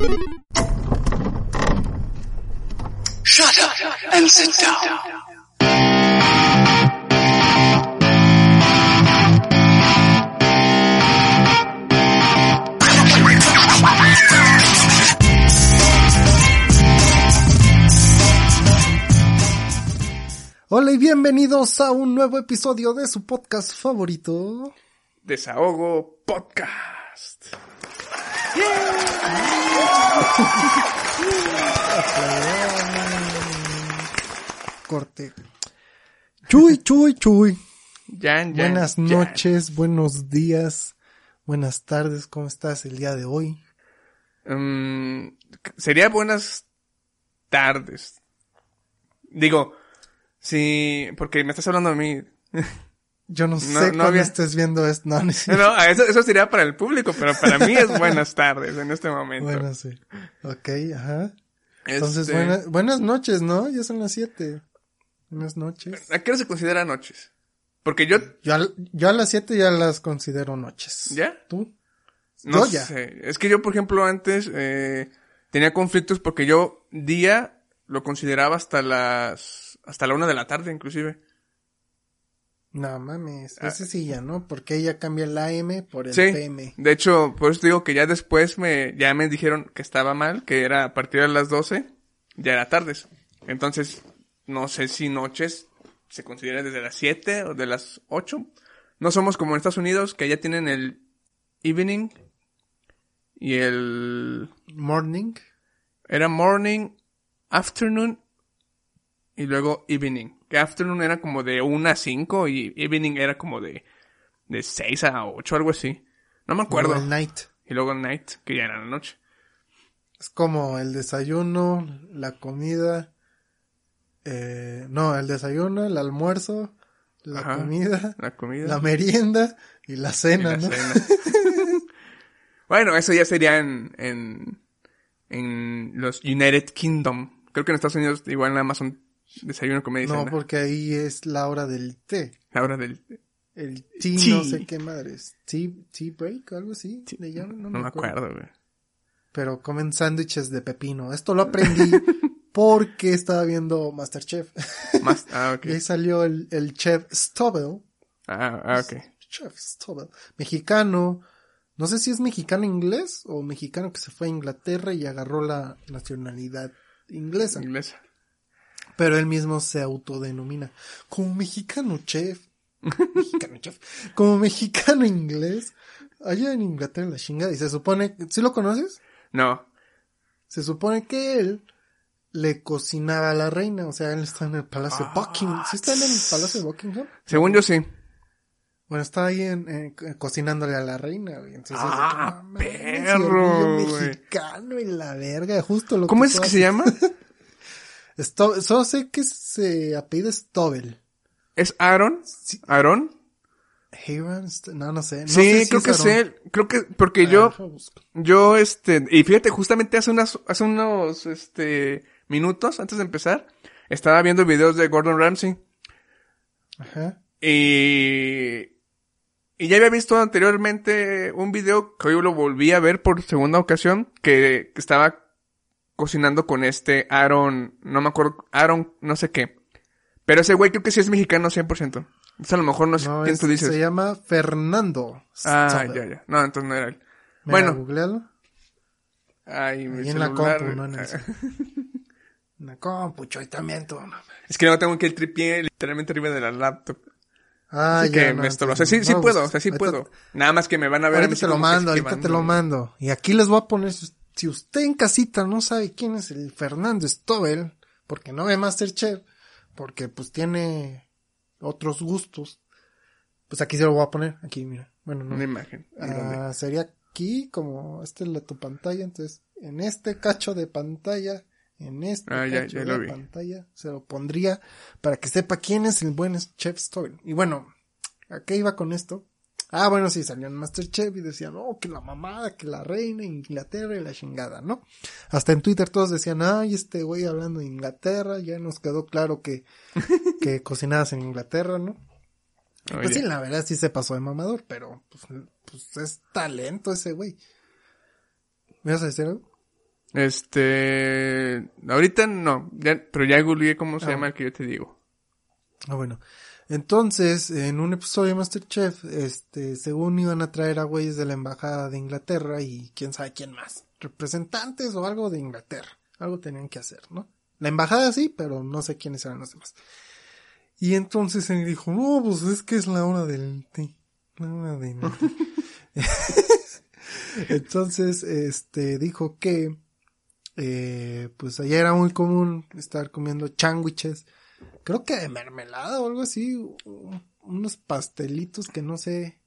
Shut up and sit down. Hola y bienvenidos a un nuevo episodio de su podcast favorito. Desahogo Podcast. Corte. Chuy, chuy, chuy. Jan, Jan, Buenas Jan. noches, buenos días, buenas tardes, ¿cómo estás el día de hoy? Mm, sería buenas tardes. Digo, sí, porque me estás hablando a mí. Yo no, No, sé no cuándo había- estés viendo esto. No, no es No, no, eso, eso sería para el público, pero para mí es buenas tardes en este momento. Bueno, sí. Ok, ajá. Entonces, Este, buena- buenas noches, ¿no? Ya son las siete. Buenas noches. ¿A qué hora se considera noches? Porque yo, Yo, yo a las siete ya las considero noches. ¿ya? ¿Tú? No Yo ya. sé. Es que yo, por ejemplo, antes eh, tenía conflictos porque yo día lo consideraba hasta las hasta la una de la tarde, inclusive. No mames, Ah. ese sí ya, ¿no? Porque ella cambia el AM por el Sí. PM. De hecho, por eso te digo que ya después me ya me dijeron que estaba mal, que era a partir de las 12, ya era tardes. Entonces, no sé si noches se considera desde las 7 o de las 8. No somos como en Estados Unidos, que allá tienen el evening y el Morning. Era morning, afternoon y luego evening. Que afternoon era como de 1 a 5 y evening era como de, de 6 a 8, algo así. No me acuerdo. Luego el night. Y luego night, que ya era la noche. Es como el desayuno, la comida. Eh, no, el desayuno, el almuerzo, la Ajá. comida, La comida. la merienda y la y cena, la ¿no? cena. bueno, eso ya sería en, en, en los United Kingdom. Creo que en Estados Unidos igual nada más son desayuno, comida y No, cena. porque ahí es la hora del té. La hora del... El tea, Tea. no sé qué madres. Tea, tea break o algo así. le llaman, No me acuerdo, güey. Pero comen sándwiches de pepino. Esto lo aprendí porque estaba viendo Masterchef. Más, ah, ok. Y ahí salió el, el chef Stobel. Ah, ah, ok. Chef Stobel. Mexicano. No sé si es mexicano inglés o mexicano que se fue a Inglaterra y agarró la nacionalidad inglesa. Inglesa. Pero él mismo se autodenomina como mexicano chef. mexicano chef. Como mexicano inglés. Allá en Inglaterra la chingada. Y se supone, ¿sí lo conoces? No. Se supone que él le cocinaba a la reina, o sea, él está en el Palacio de Buckingham. ¿Sí está en el Palacio de Buckingham? Según yo sí. Bueno, está ahí en, en- cocinándole a la reina, güey. Entonces, Ah, perro, mexicano y la verga, justo lo ¿Cómo que es que se llama? Sto- solo sé que se apellida Stobel. ¿Es Aaron? ¿Aaron? Aaron no, no sé. No sí, sé si creo que es él. Creo que, porque yo, yo, este, y fíjate, justamente hace unas, hace unos, este, minutos antes de empezar, estaba viendo videos de Gordon Ramsay. Ajá. Y, y ya había visto anteriormente un video que hoy lo volví a ver por segunda ocasión, que, que estaba cocinando con este Aaron, no me acuerdo, Aaron, no sé qué. Pero ese güey creo que sí es mexicano 100%. Entonces a lo mejor no sé No, quién es- tú dices. se llama Fernando Ah, ya, ya. No, entonces no era él. Mira, Bueno. googlealo. Ay, mi en la compu, no en el En la compu, choy, también tú. no. Es que no tengo que el tripié literalmente arriba de la laptop. Ah, Así ya, que no, me estorba. O sea, sí, sí puedo, pues, o sea, sí ahorita- puedo. Nada más que me van a ver Ahorita te lo mando, ahorita te lo mando. Y aquí les voy a poner, si- si usted en casita no sabe quién es el Fernando Stobel, porque no ve Masterchef, porque pues tiene otros gustos, pues aquí se lo voy a poner, aquí mira. Bueno, no. Una imagen. Ah, sería aquí, como esta es la tu pantalla, entonces en este cacho de pantalla, en este Ah, cacho ya de pantalla, se lo pondría para que sepa quién es el buen Chef Stobel. Y bueno, ¿a qué iba con esto? Ah, bueno, sí, salió en Masterchef y decían, oh, que la mamada, que la reina, Inglaterra y la chingada, ¿no? Hasta en Twitter todos decían, ay, este güey hablando de Inglaterra, ya nos quedó claro que, que cocinabas en Inglaterra, ¿no? Pues sí, la verdad sí se pasó de mamador, pero pues, pues es talento ese güey. ¿Me vas a decir algo? Este, ahorita no, ya, pero ya googleé cómo se Ah. llama el que yo te digo. Ah, bueno. Entonces, en un episodio de Masterchef, este, según iban a traer a güeyes de la embajada de Inglaterra y quién sabe quién más. Representantes o algo de Inglaterra. Algo tenían que hacer, ¿no? La embajada sí, pero no sé quiénes eran los demás. Y entonces él dijo, no, pues es que es la hora del té. La hora del té. entonces, este, dijo que, eh, pues allá era muy común estar comiendo sándwiches creo que de mermelada o algo así, unos pastelitos que no sé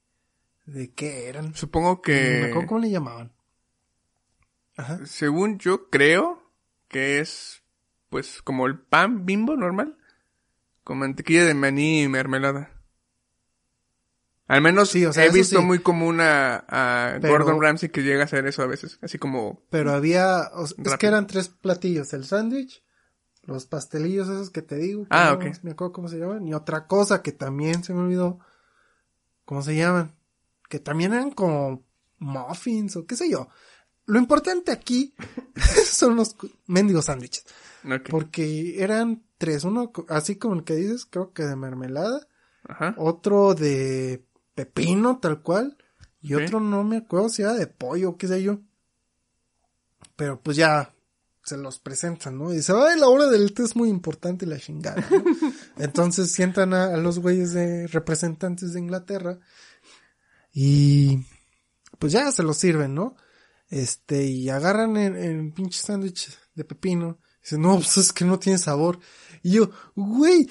de qué eran. Supongo No me que, acuerdo cómo le llamaban. Ajá. según yo creo que es, pues, como el pan bimbo normal, con mantequilla de maní y mermelada. Al menos Sí, o sea, he visto sí. muy común a, a Pero- Gordon Ramsay que llega a hacer eso a veces, así como Pero había, o sea, es que eran tres platillos, el sándwich, los pastelillos esos que te digo, que Ah, no ok. me acuerdo cómo se llaman, y otra cosa que también se me olvidó, ¿cómo se llaman? Que también eran como muffins o qué sé yo. Lo importante aquí son los mendigos sándwiches. Porque eran tres, uno así como el que dices, creo que de mermelada, Ajá. otro de pepino tal cual, y otro no me acuerdo si era de pollo, qué sé yo. Pero pues ya se los presentan, ¿no? Y dice, ay, la hora del té es muy importante la chingada, ¿no? Entonces sientan a, a los güeyes de representantes de Inglaterra y pues ya se los sirven, ¿no? Este, y agarran el, el pinche sándwich de pepino. Dicen, no, pues es que no tiene sabor. Y yo, güey,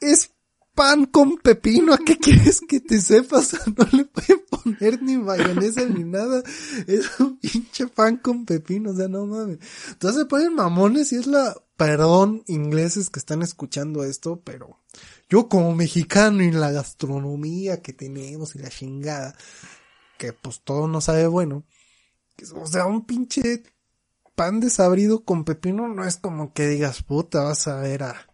es pan con pepino, ¿a qué quieres que te sepas? No le pueden poner ni mayonesa ni nada. Es un pinche pan con pepino, o sea, no mames. Entonces se ponen mamones y es la, perdón, ingleses que están escuchando esto, pero yo como mexicano y la gastronomía que tenemos y la chingada, que pues todo no sabe bueno. O sea, un pinche pan desabrido con pepino no es como que digas, puta, vas a ver a,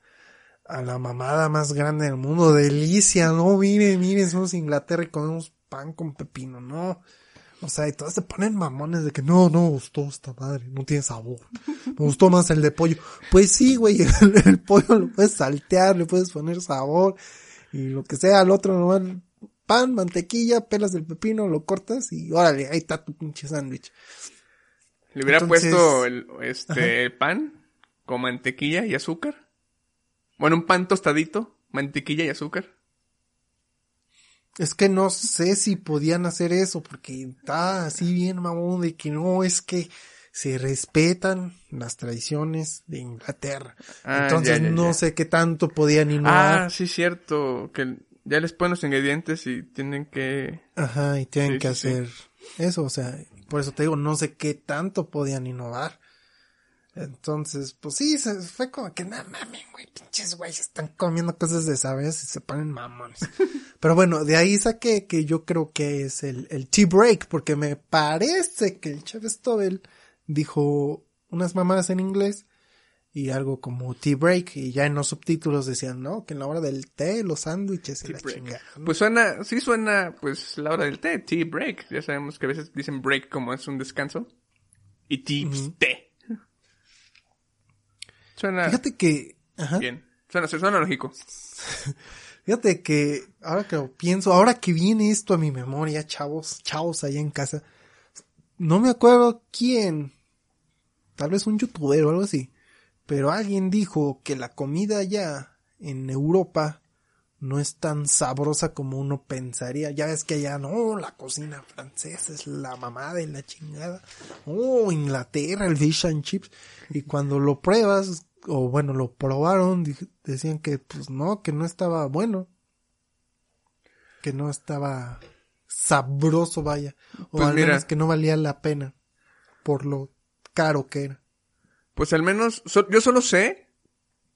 a la mamada más grande del mundo, delicia, no, mire, mire, somos Inglaterra y comemos pan con pepino, no. O sea, y todos se ponen mamones de que no, no me gustó esta madre, no tiene sabor. Me gustó más el de pollo. Pues sí, güey, el, el pollo lo puedes saltear, le puedes poner sabor y lo que sea, al otro nomás pan, mantequilla, pelas el pepino, lo cortas y órale, ahí está tu pinche sándwich. Le hubiera Entonces- puesto el, este, el pan con mantequilla y azúcar. Bueno, un pan tostadito, mantequilla y azúcar. Es que no sé si podían hacer eso porque está así bien mamón de que no, es que se respetan las tradiciones de Inglaterra. Ah, Entonces ya, ya, no ya. sé qué tanto podían innovar. Ah, sí, cierto. Que ya les ponen los ingredientes y tienen que... Ajá, y tienen Sí, que sí, sí. hacer eso, o sea, por eso te digo, no sé qué tanto podían innovar. Entonces, pues sí, se fue como que, no mames, güey, pinches güeyes están comiendo cosas de sabes y se ponen mamones. Pero bueno, de ahí saqué que yo creo que es el, el tea break, porque me parece que el chef Stobel dijo unas mamadas en inglés y algo como tea break, y ya en los subtítulos decían, no, que en la hora del té, los sándwiches y la chingada. ¿no? Pues suena, sí suena, pues, la hora del té, tea break. Ya sabemos que a veces dicen break como es un descanso. Y tea, té. Suena Fíjate que, ajá. bien. Suena, suena lógico. Fíjate que ahora que lo pienso, ahora que viene esto a mi memoria, chavos, chavos allá en casa, no me acuerdo quién, tal vez un youtuber o algo así, pero alguien dijo que la comida allá en Europa no es tan sabrosa como uno pensaría. Ya ves que allá no, la cocina francesa es la mamada y la chingada. Oh, Inglaterra, el fish and chips. Y cuando lo pruebas, o bueno, lo probaron, decían que pues no, que no estaba bueno. Que no estaba sabroso, vaya. O Pues al mira. menos que no valía la pena por lo caro que era. Pues al menos, so- yo solo sé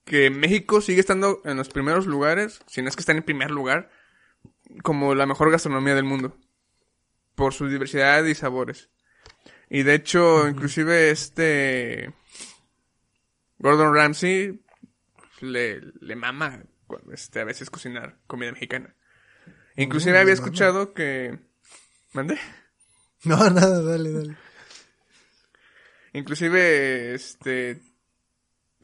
que México sigue estando en los primeros lugares, si no es que está en primer lugar, como la mejor gastronomía del mundo. Por su diversidad y sabores. Y de hecho, inclusive este Gordon Ramsay le, le mama este, a veces cocinar comida mexicana. Inclusive Mm, había mama. escuchado que... ¿Mande? No, nada, dale, dale. Inclusive, este,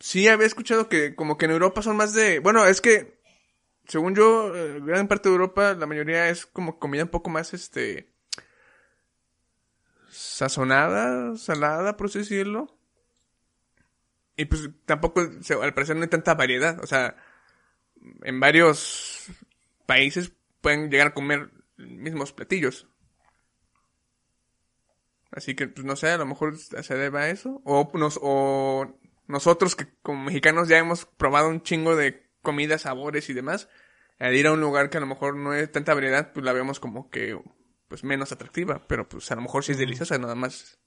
sí había escuchado que como que en Europa son más de, bueno, es que, según yo, eh, gran parte de Europa, la mayoría es como comida un poco más, este, sazonada, salada, por así decirlo. Y pues tampoco, al parecer no hay tanta variedad, o sea, en varios países pueden llegar a comer mismos platillos. Así que, pues no sé, a lo mejor se debe a eso. O, nos, o nosotros que como mexicanos ya hemos probado un chingo de comidas, sabores y demás, al ir a un lugar que a lo mejor no es tanta variedad, pues la vemos como que pues menos atractiva, pero pues a lo mejor sí es deliciosa, nada más.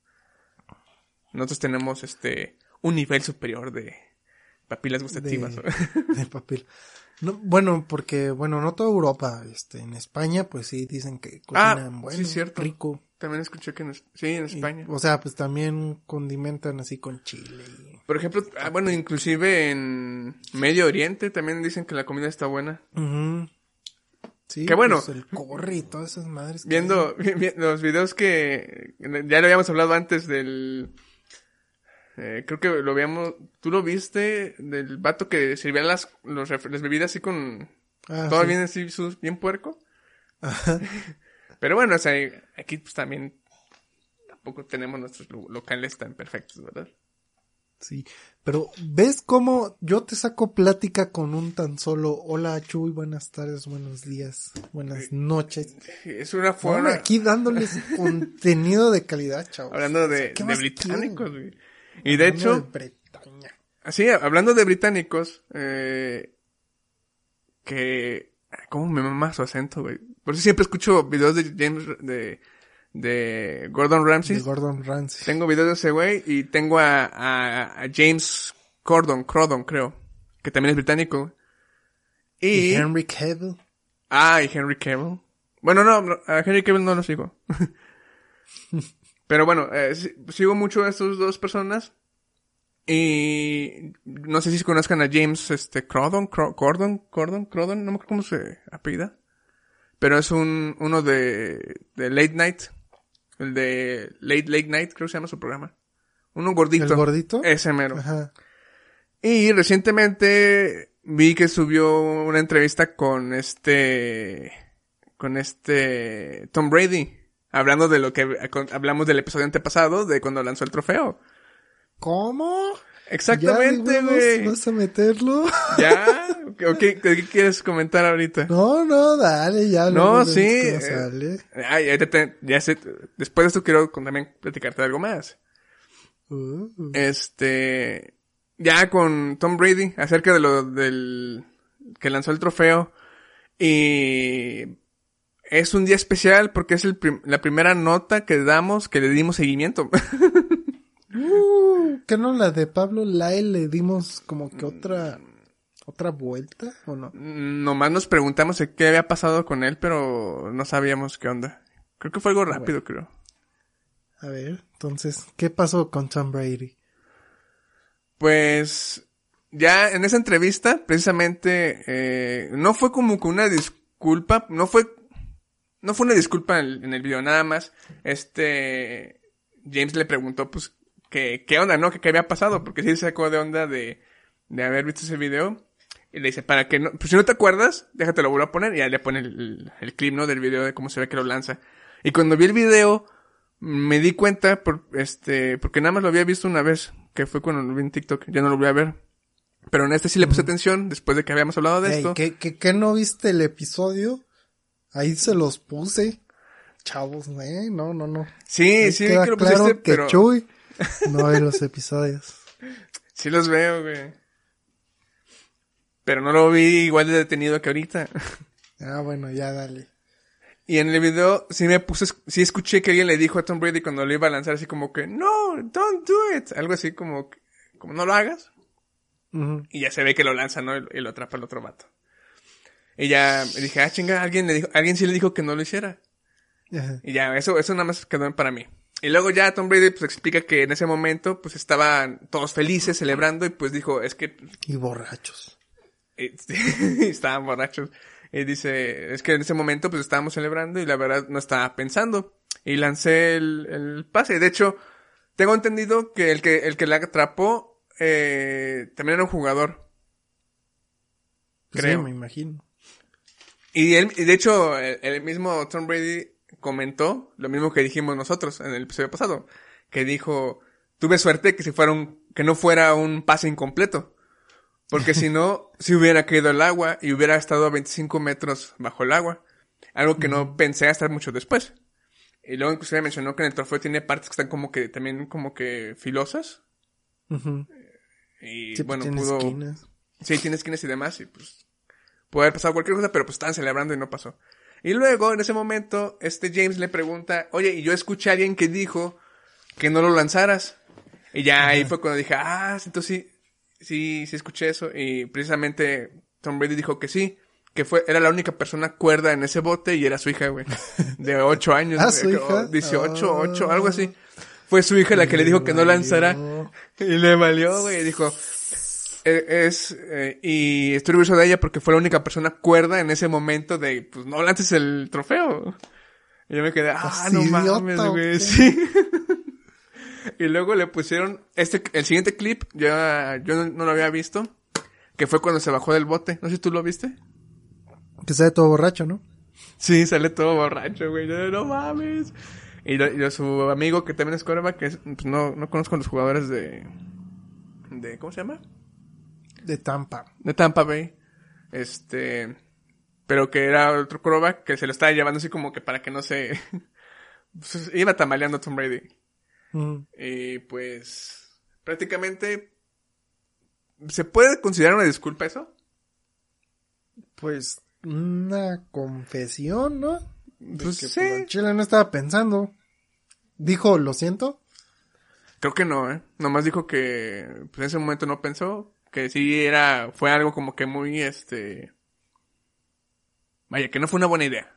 Nosotros tenemos este un nivel superior de papilas gustativas. de. No, bueno, porque, bueno, no toda Europa, este, en España, pues sí dicen que Ah, cocinan bueno, sí, cierto. rico. También escuché que en, sí, en Y, España. o sea, pues también condimentan así con chile. y- Por ejemplo, ah, bueno, inclusive en Medio Oriente también dicen que la comida está buena. Ujú. Sí, Qué bueno. pues el corre y todas esas madres. que Viendo vi- vi- los videos que ya lo habíamos hablado antes del eh, creo que lo habíamos tú lo viste del vato que servía las los las bebidas así con. Ah, todo sí. bien así bien puerco. Ajá. Pero bueno, o sea, aquí pues también tampoco tenemos nuestros lo- locales tan perfectos, ¿verdad? Sí, pero ¿ves cómo yo te saco plática con un tan solo hola Chuy, buenas tardes, buenos días, buenas noches? Es una Bueno, forma aquí dándoles contenido de calidad, chavos. hablando de, ¿Qué de británicos, güey. Y de hecho, de Bretaña. Así, hablando de británicos, eh, que, ¿cómo me mama su acento, güey? Por eso siempre escucho videos de James, de, de Gordon Ramsay. de Gordon Ramsay. Tengo videos de ese güey y tengo a, a, a James Cordon, Crodon, creo, que también es británico. Y Y, Henry Cavill. ah, y Henry Cavill. Bueno, no, no, a Henry Cavill no lo sigo. Pero bueno, eh, si- sigo mucho a estas dos personas. Y no sé si conozcan a James este Crodon, Cro- Cordon, Cordon, Crodon, no me acuerdo cómo se apellida. Pero es un uno de, de Late Night. El de Late Late Night, creo que se llama su programa. Uno gordito. ¿El gordito? Ese mero. Ajá. Y recientemente vi que subió una entrevista con este, con este Tom Brady, hablando de lo que hablamos del episodio antepasado, de cuando lanzó el trofeo. ¿Cómo? Exactamente, ¿Ya, güey. ¿Vas, a meterlo? ¿Ya? ¿O qué, qué quieres comentar ahorita? No, no, dale, ya. No, sí, eh, cómo sale. Ay, ya, te- te- ya sé, después de esto quiero también platicarte de algo más. Uh, Este, ya con Tom Brady, acerca de lo del, que lanzó el trofeo. Y es un día especial porque es el prim- la primera nota que damos, que le dimos seguimiento. uh, ¿Qué no la de Pablo Lai le dimos como que otra, otra vuelta o no? Nomás nos preguntamos qué había pasado con él, pero no sabíamos qué onda. Creo que fue algo rápido, creo. A ver, entonces, ¿qué pasó con Tom Brady? Pues ya en esa entrevista, precisamente, eh, no fue como que una disculpa, no fue, no fue una disculpa en el, en el video, nada más, este, James le preguntó, pues, que, qué onda, ¿no? Que qué había pasado, porque sí se sacó de onda de, de haber visto ese video. Y le dice, para que no, pues si no te acuerdas, déjate lo vuelvo a poner, y ya le pone el, el, clip, ¿no? Del video de cómo se ve que lo lanza. Y cuando vi el video, me di cuenta, por, este, porque nada más lo había visto una vez, que fue cuando lo vi en TikTok, ya no lo voy a ver. Pero en este sí le puse atención, después de que habíamos hablado de esto. ¿qué, qué, qué no viste el episodio? Ahí se los puse. Chavos, eh, no, no, no. Sí, Ahí sí, que lo claro pusiste, que pero Chuy no ve los episodios. sí los veo, güey. Pero no lo vi igual de detenido que ahorita. Ah, bueno, ya dale. Y en el video sí me puse, sí escuché que alguien le dijo a Tom Brady cuando lo iba a lanzar así como que, no, don't do it. Algo así como, como no lo hagas. Y ya se ve que lo lanza, ¿no? Y, y lo atrapa el otro vato. Y ya dije, ah, chinga, alguien le dijo, alguien sí le dijo que no lo hiciera. Ajá. Y ya, eso, eso nada más quedó para mí. Y luego ya Tom Brady pues explica que en ese momento pues estaban todos felices celebrando y pues dijo, es que Y borrachos. estaban borrachos. Y dice, es que en ese momento pues estábamos celebrando y la verdad no estaba pensando. Y lancé el, el pase. De hecho, Tengo entendido que el que, el que la atrapó, eh, también era un jugador. Pues Creo. Sí, me imagino. Y él, y de hecho, el, el mismo Tom Brady comentó lo mismo que dijimos nosotros en el episodio pasado. Que dijo, tuve suerte que si fuera un, que no fuera un pase incompleto. Porque si no, si hubiera caído el agua y hubiera estado a 25 metros bajo el agua. Algo que no pensé hasta mucho después. Y luego inclusive mencionó que en el trofeo tiene partes que están como que también como que filosas. Ujú. Y Sí, pues bueno, tiene pudo... esquinas. Sí, tiene esquinas y demás, y pues puede haber pasado cualquier cosa, pero pues estaban celebrando y no pasó. Y luego, en ese momento, este James le pregunta, oye, y yo escuché a alguien que dijo que no lo lanzaras. Y ya ahí fue cuando dije, ah, entonces sí, sí, sí escuché eso. Y precisamente Tom Brady dijo que sí, que fue, era la única persona cuerda en ese bote y era su hija, güey. De ocho años. ¿Ah, su hija? o 18, Ah. 8, algo así. Fue su hija la que le dijo que no lanzara. Y le valió, güey. Dijo, eh, es, eh, y estoy orgulloso de ella porque fue la única persona cuerda en ese momento de, pues no lances el trofeo. Y yo me quedé, ah, ¿Estás no idiota mames, güey, sí. y luego le pusieron este, el siguiente clip, ya, yo no, no lo había visto, que fue cuando se bajó del bote. No sé si tú lo viste. Que sea todo borracho, ¿no? Sí, sale todo borracho, güey. Yo, no mames. Y, lo- y su amigo que también es quarterback, que es, pues no, no conozco a los jugadores de, de, ¿cómo se llama? De Tampa. de Tampa Bay. Este, pero que era otro quarterback que se lo estaba llevando así como que para que no se, pues, iba tambaleando a Tom Brady. Mm. Y pues, prácticamente, ¿se puede considerar una disculpa eso? Pues una confesión, ¿no? De Pues que, sí. al Chile no estaba pensando. Dijo, lo siento. Creo que no, ¿eh? Nomás dijo que, pues en ese momento no pensó, que sí era, fue algo como que muy, este, vaya, que no fue una buena idea.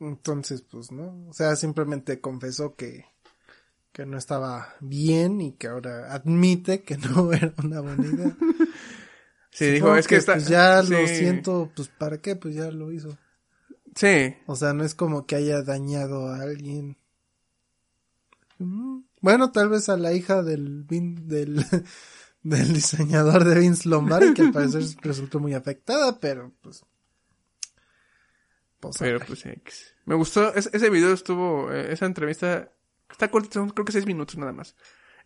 Entonces, pues no. O sea, simplemente confesó que, que no estaba bien y que ahora admite que no era una buena idea. Sí, dijo, es que, está, Pues ya lo siento, pues ¿para qué? Pues ya lo hizo. Sí, O sea, no es como que haya dañado a alguien. Mm, Bueno, tal vez a la hija del del, del diseñador de Vince Lombardi, que al parecer resultó muy afectada, pero pues. pues, Pero pues X. Me gustó, es- ese video estuvo, eh, esa entrevista, está corta, son creo que seis minutos nada más.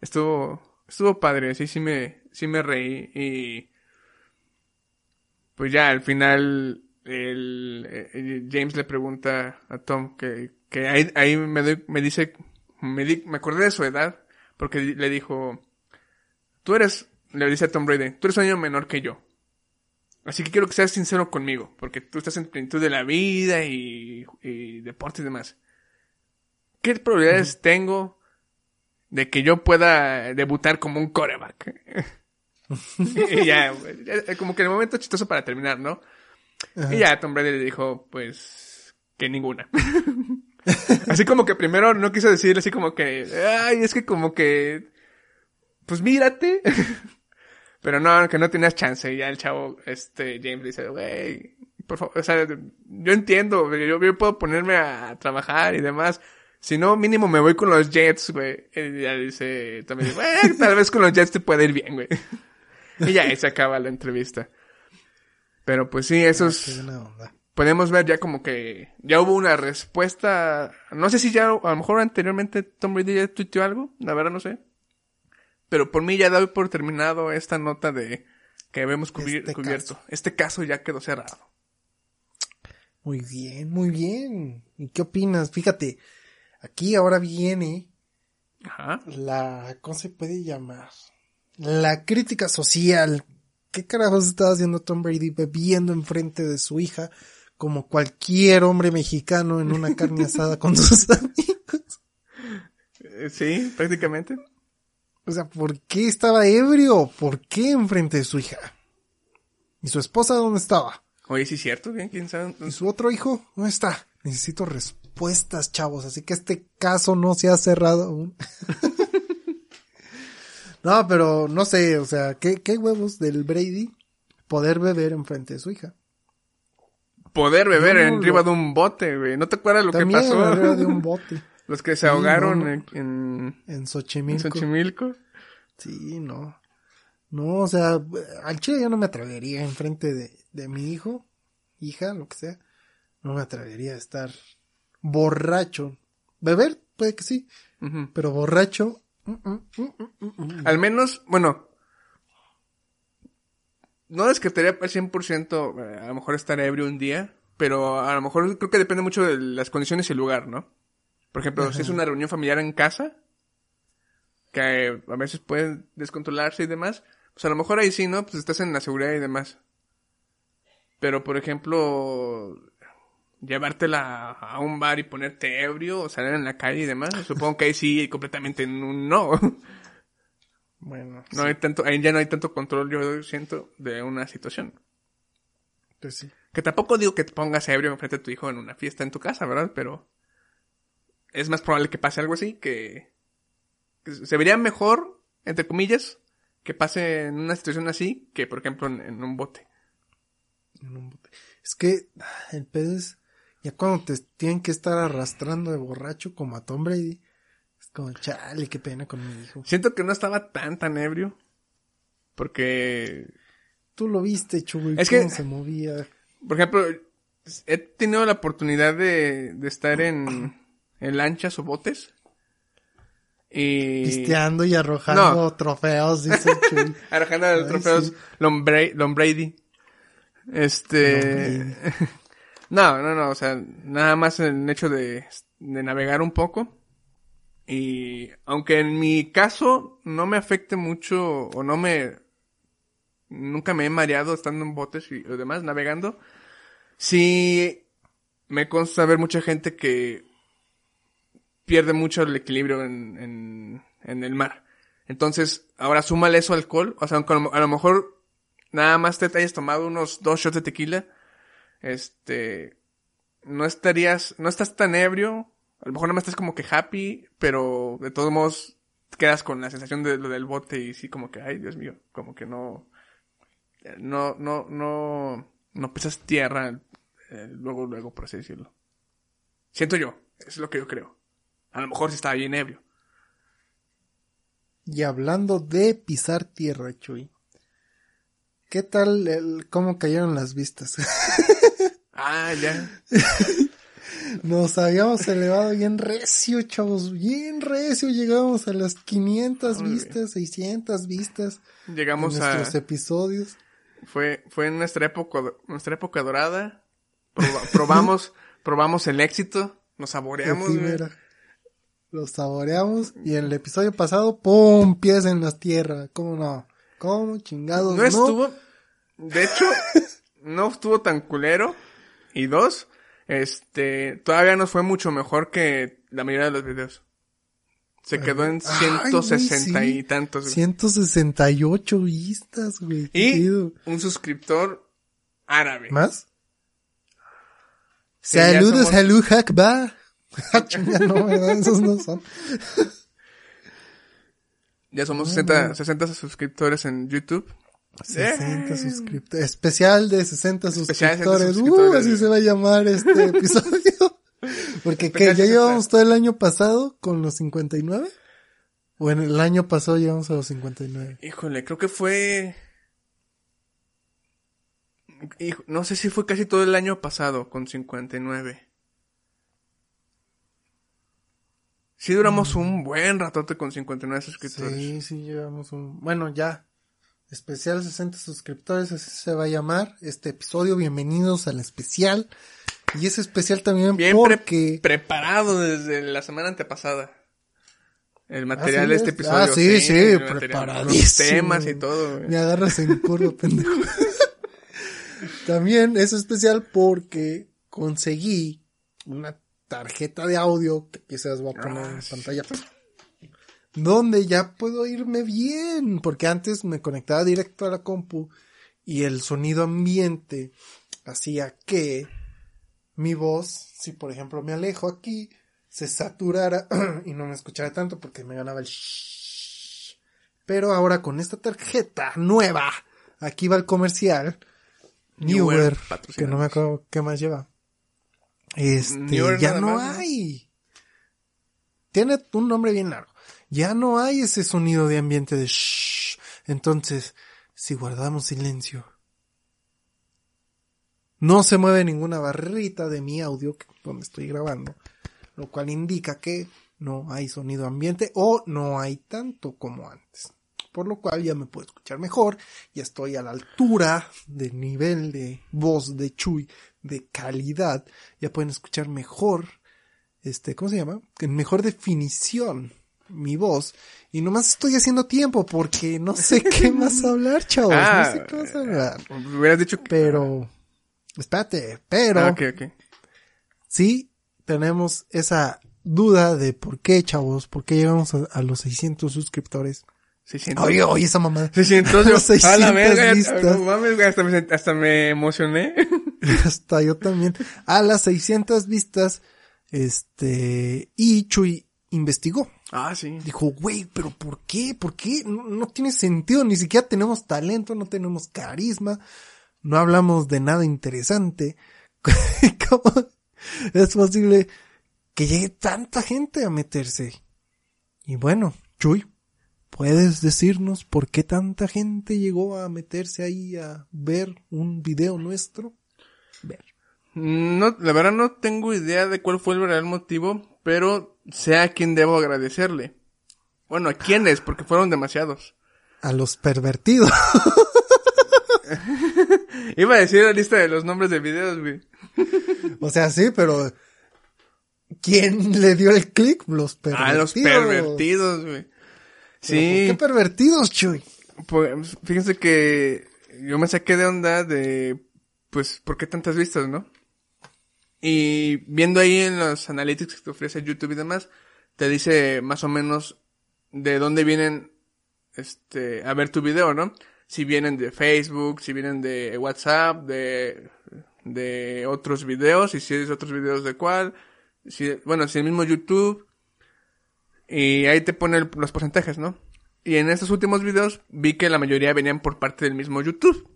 Estuvo, estuvo padre, sí, sí me, sí me reí y pues ya al final el, eh, James le pregunta a Tom que, que ahí, ahí me, doy- me dice, me, di- me acordé de su edad porque le dijo, tú eres, le dice a Tom Brady, tú eres un año menor que yo. Así que quiero que seas sincero conmigo, porque tú estás en plenitud de la vida y, y deporte y demás. ¿Qué probabilidades tengo de que yo pueda debutar como un coreback? y ya, como que el momento chistoso para terminar, ¿no? Y ya Tom Brady le dijo, pues, que ninguna. así como que primero no quiso decir así como que, ay, es que como que, pues mírate. Pero no, que no tenías chance. Y ya el chavo, este, James dice, güey, por favor, o sea, yo entiendo, yo, yo puedo ponerme a trabajar y demás. Si no, mínimo me voy con los Jets, güey. Y ya dice, también, güey, tal vez con los Jets te puede ir bien, güey. y ya ahí se acaba la entrevista. Pero pues sí, eso Ah, es onda. podemos ver ya como que ya hubo una respuesta. No sé si ya, a lo mejor anteriormente Tom Brady ya tuiteó algo, la verdad no sé. Pero por mí ya doy por terminado esta nota de que habíamos cubri- Este cubierto. caso. Este caso ya quedó cerrado. Muy bien, muy bien. ¿Y qué opinas? Fíjate, aquí ahora viene Ajá. la, ¿cómo se puede llamar? La crítica social. ¿Qué carajos estaba haciendo Tom Brady bebiendo enfrente de su hija como cualquier hombre mexicano en una carne asada con sus amigos? Eh, Sí, prácticamente. O sea, ¿por qué estaba ebrio? ¿Por qué enfrente de su hija? ¿Y su esposa dónde estaba? Oye, sí es cierto. ¿quién sabe? ¿Y su otro hijo? ¿Dónde está? Necesito respuestas, chavos, así que este caso no se ha cerrado aún. no, pero no sé, o sea, ¿qué, qué huevos del Brady poder beber enfrente de su hija? Poder beber no en arriba lo- de un bote, güey. ¿No te acuerdas lo También que pasó? arriba de un bote. Los que se ahogaron no, no. en, en, En en Xochimilco. Xochimilco. Sí, no. No, o sea, al chile yo no me atrevería enfrente de, de mi hijo, hija, lo que sea. No me atrevería a estar borracho. Beber, puede que sí, pero borracho. mm, mm, mm. Al menos, bueno, no descartaría al 100% eh, a lo mejor estar ebrio un día, pero a lo mejor creo que depende mucho de las condiciones y el lugar, ¿no? Por ejemplo, si es una reunión familiar en casa, que eh, a veces pueden descontrolarse y demás, pues a lo mejor ahí sí, ¿no? Pues estás en la seguridad y demás. Pero, por ejemplo, llevártela a un bar y ponerte ebrio o salir en la calle y demás, supongo que ahí sí completamente un no. Bueno, No hay tanto, ahí ya no hay tanto control, yo siento, de una situación. pues sí. Que tampoco digo que te pongas ebrio enfrente de tu hijo en una fiesta en tu casa, ¿verdad? Pero es más probable que pase algo así, que, que se vería mejor, entre comillas, que pase en una situación así, que por ejemplo en, en un bote. en un bote. Es que ah, el pedo es, ya cuando te tienen que estar arrastrando de borracho como a Tom Brady, es como, chale, qué pena con mi hijo. Siento que no estaba tan tan ebrio, porque, Tú lo viste, Chuy, Es cómo que- se movía. por ejemplo, he tenido la oportunidad de, de estar en, en lanchas o botes. Y... Pisteando y arrojando No. trofeos, dice Chuy. Arrojando Ay, trofeos sí. Lombra- Lombrady. Este. no, no, no. O sea, nada más el hecho de, de navegar un poco. Y aunque en mi caso no me afecte mucho o no me. Nunca me he mareado estando en botes y lo demás, navegando. Sí me consta ver mucha gente que pierde mucho el equilibrio en, en, el mar. Entonces, ahora súmale eso al alcohol. O sea, a lo- mejor nada más te hayas tomado unos dos shots de tequila, este, no estarías, no estás tan ebrio. A lo mejor nada más estás como que happy, pero de todos modos quedas con la sensación de lo del bote y sí como que, ay, Dios mío, como que no, no, no, no, no pisas tierra eh, luego, luego, por así decirlo. Siento yo, es lo que yo creo. A lo mejor sí estaba bien ebrio. Y hablando de pisar tierra, Chuy. ¿Qué tal el, cómo cayeron las vistas? Ah, ya. Nos habíamos elevado bien recio, chavos, bien recio. Llegábamos a las 500 Muy vistas, 600 vistas Llegamos en a, nuestros episodios. fue, fue en nuestra época, nuestra época dorada. Proba- probamos, probamos el éxito, nos saboreamos. efímera. Los saboreamos y en el episodio pasado, ¡pum! pies en la tierra. ¿Cómo no? ¿Cómo chingados? No estuvo, de hecho, no estuvo tan culero. Y dos, este, todavía nos fue mucho mejor que la mayoría de los videos. Se quedó en Ay, güey, 160 sí. y tantos. güey. 168 vistas, güey. Y un suscriptor árabe. ¿Más? Saludos, somos- salud. Ah, chinga, no, ¿verdad? Esos no son. Ya somos 60, 60 suscriptores en YouTube. 60 Eh. suscriptores. Especial de 60 Especial de 60 suscriptores. Uh, suscriptores, así se va a llamar este episodio. Porque que Especial ya 60. llevamos todo el año pasado con los 59. O en el año pasado llegamos a los 59. Híjole, creo que fue... Hijo- no sé si fue casi todo el año pasado con 59. Sí duramos un buen ratote con 59 suscriptores. Sí, sí, llevamos un... Bueno, ya. Especial 60 suscriptores, así se va a llamar este episodio. Bienvenidos al especial. Y es especial también Bien pre- porque... preparado desde la semana antepasada. El material sí de este es? episodio. Ah, sí, sí, preparadísimo. Los temas y todo. güey. Me agarras en curva, pendejo. También es especial porque conseguí una tarjeta de audio que quizás voy a poner Ah, en sí. pantalla. Donde ya puedo irme bien. Porque antes me conectaba directo a la compu y el sonido ambiente hacía que mi voz, si por ejemplo me alejo aquí, se saturara y no me escuchara tanto porque me ganaba el shhh. Pero ahora con esta tarjeta nueva, aquí va el comercial. Newer, Newer, que no me acuerdo qué más lleva. Este, ya no hay. tiene un nombre bien largo. Ya no hay ese sonido de ambiente de shh. Entonces, si guardamos silencio, no se mueve ninguna barrita de mi audio donde estoy grabando, lo cual indica que no hay sonido ambiente o no hay tanto como antes. Por lo cual ya me puedo escuchar mejor, ya estoy a la altura del nivel de voz de Chuy, de calidad, ya pueden escuchar mejor, este, ¿cómo se llama? En mejor definición mi voz. Y nomás estoy haciendo tiempo porque no sé qué más hablar, chavos. Ah, no sé qué más hablar. Hubieras dicho que... Pero, espérate, pero, Ah, sí tenemos esa duda de por qué, chavos, por qué llegamos a, a los 600 suscriptores. 600. Oye, oye, esa mamada. 600, yo, Los 600 a la verga, vistas. no mames, güey, hasta me, hasta me emocioné. Hasta yo también. A las 600 vistas, este, y Chuy investigó. Ah, sí. Dijo, güey, pero ¿por qué? ¿Por qué? No, no tiene sentido, ni siquiera tenemos talento, no tenemos carisma, no hablamos de nada interesante. ¿Cómo es posible que llegue tanta gente a meterse? Y bueno, Chuy, ¿puedes decirnos por qué tanta gente llegó a meterse ahí a ver un video nuestro? Ver. No, la verdad no tengo idea de cuál fue el real motivo, pero sé a quién debo agradecerle. Bueno, a quiénes, porque fueron demasiados. A los pervertidos. Iba a decir la lista de los nombres de videos, güey. O sea, sí, pero ¿quién le dio el clic? Los pervertidos. A los pervertidos, güey. ¿Pero Sí, ¿Por qué pervertidos, Chuy? pues, fíjense que yo me saqué de onda de, pues, ¿por qué tantas vistas, no? Y viendo ahí en los analytics que te ofrece YouTube y demás, te dice más o menos de dónde vienen, este, a ver tu video, ¿no? Si vienen de Facebook, si vienen de WhatsApp, de, de otros videos, y si es otros videos de cuál, si, bueno, si el mismo YouTube, y ahí te pone los porcentajes, ¿no? Y en estos últimos videos vi que la mayoría venían por parte del mismo YouTube.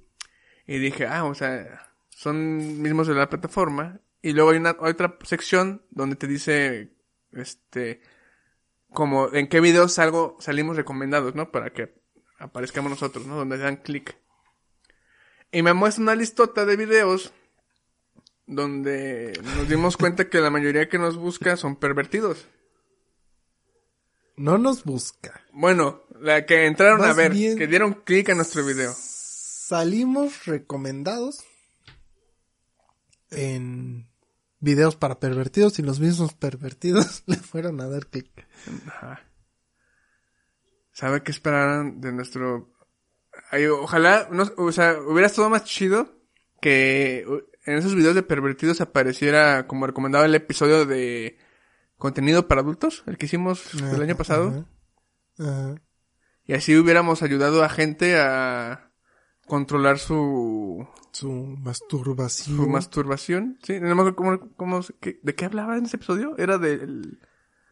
Y dije, ah, o sea, son mismos de la plataforma. Y luego hay una otra sección donde te dice, este, como en qué videos salgo, salimos recomendados, ¿no? Para que aparezcamos nosotros, ¿no? Donde dan clic. Y me muestra una listota de videos donde nos dimos cuenta que la mayoría que nos busca son pervertidos. No nos busca. Bueno, la que entraron a ver, bien- que dieron clic a nuestro video. Salimos recomendados en videos para pervertidos y los mismos pervertidos le fueron a dar clic. Ajá. ¿Sabe qué esperaran de nuestro... Ay, ojalá, no, o sea, hubiera estado más chido que en esos videos de pervertidos apareciera como recomendaba el episodio de contenido para adultos, el que hicimos el año pasado. Ajá. Ajá. Y así hubiéramos ayudado a gente a controlar su, Su masturbación. su masturbación. Sí, no me acuerdo cómo, cómo, de qué hablaba en ese episodio. Era del...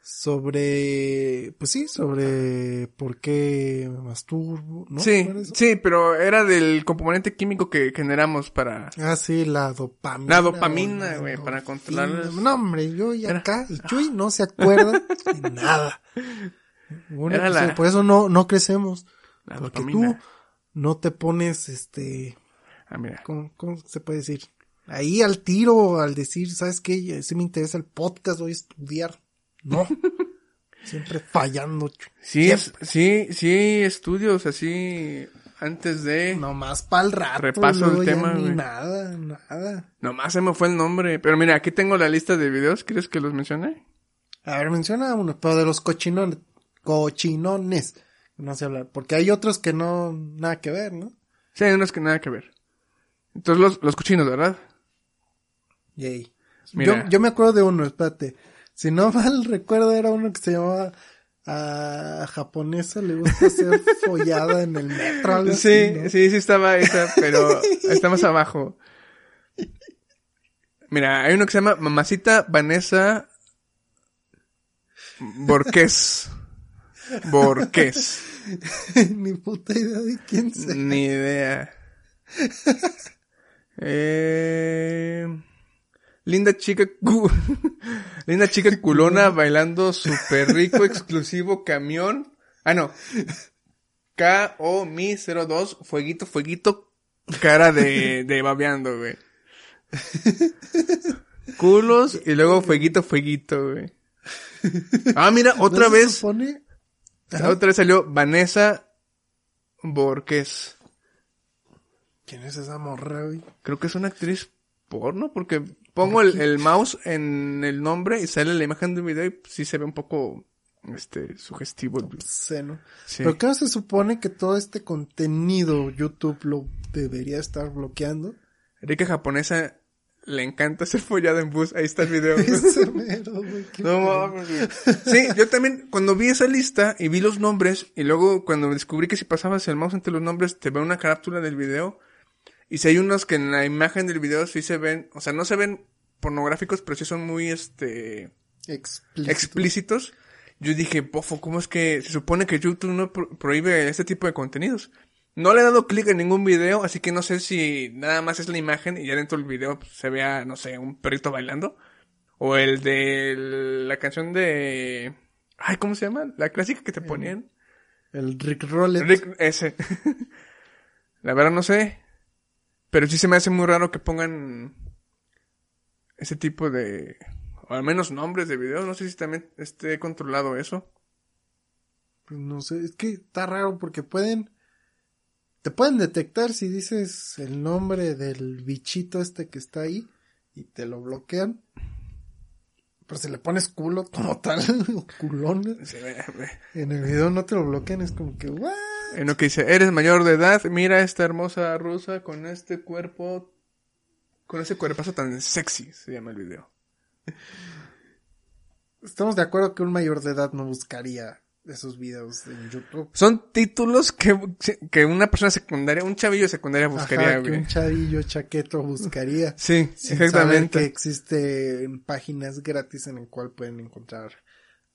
sobre, pues sí, sobre por qué me masturbo, ¿no? sí, sí, pero era del componente químico que generamos para... Ah, sí, la dopamina. La dopamina, güey, para controlar- No, hombre, yo y Era- acá, y Chuy no se acuerda de nada. Bueno, pues, la- Por eso no, no crecemos. La porque dopamina. tú no te pones, este, Ah, mira. ¿cómo, cómo se puede decir? Ahí al tiro, al decir, ¿sabes qué? Sí me interesa el podcast, voy a estudiar. No. Siempre fallando. Sí, Siempre. sí, sí, estudios así antes de... Nomás para el rato. Repaso el ya tema, Ni nada, nada. Nomás se me fue el nombre. Pero mira, aquí tengo la lista de videos. ¿Quieres que los mencione? A ver, menciona uno, pero de los cochinones, cochinones, no sé hablar, porque hay otros que no, nada que ver, ¿no? Sí, hay unos que nada que ver. Entonces los, los cochinos, ¿verdad? Yay. Mira. Yo, yo me acuerdo de uno, espérate, si no mal recuerdo era uno que se llamaba a japonesa le gusta ser follada en el metro. algo Sí, así, ¿no? sí, sí estaba esa, pero está más abajo. Mira, hay uno que se llama Mamacita Vanessa Borqués. Borqués. Ni puta idea de quién sea. Ni idea. Eh, Linda chica, cu- linda chica culona bailando super rico, exclusivo camión. Ah, no. K-O Mi 02, fueguito, fueguito, cara de, de babeando, güey. Culos y luego fueguito, fueguito, güey. Ah, mira, otra ¿No se vez, supone? Otra vez salió Vanessa Borges. ¿Quién es esa morra, güey? Creo que es una actriz porno, porque pongo el, el mouse en el nombre y sale la imagen de un video y sí se ve un poco, este, sugestivo. Seno. Sí. Pero claro, se supone que todo este contenido YouTube lo debería estar bloqueando. Rica japonesa le encanta ser follada en bus. Ahí está el video. Mero, No mames. Sí, yo también, cuando vi esa lista y vi los nombres, y luego cuando descubrí que si pasabas el mouse entre los nombres, te ve una carátula del video. Y si hay unos que en la imagen del video sí se ven, o sea, no se ven pornográficos, pero sí son muy, este, Explícito. explícitos. Yo dije, pofo, ¿cómo es que se supone que YouTube no pro- prohíbe este tipo de contenidos? No le he dado clic en ningún video, así que no sé si nada más es la imagen y ya dentro del video pues, se vea, no sé, un perrito bailando. O el de la canción de... Ay, ¿cómo se llama? La clásica que te ponían. El Rick Rollins. Rick, ese. la verdad no sé. Pero sí se me hace muy raro que pongan ese tipo de... O al menos nombres de videos. No sé si también esté controlado eso. Pues no sé, es que está raro porque pueden, te pueden detectar si dices el nombre del bichito este que está ahí y te lo bloquean. Pero si le pones culo como tal, o culón, en el video no te lo bloquean, es como que, ¿what? En lo que dice, eres mayor de edad, mira esta hermosa rusa con este cuerpo, con ese cuerpazo tan sexy, se llama el video. Estamos de acuerdo que un mayor de edad no buscaría esos videos en YouTube. Son títulos que, que una persona secundaria, un chavillo secundaria buscaría, Ajá, que güey. un chavillo chaqueto buscaría. Sí, exactamente. que existen páginas gratis en el cual pueden encontrar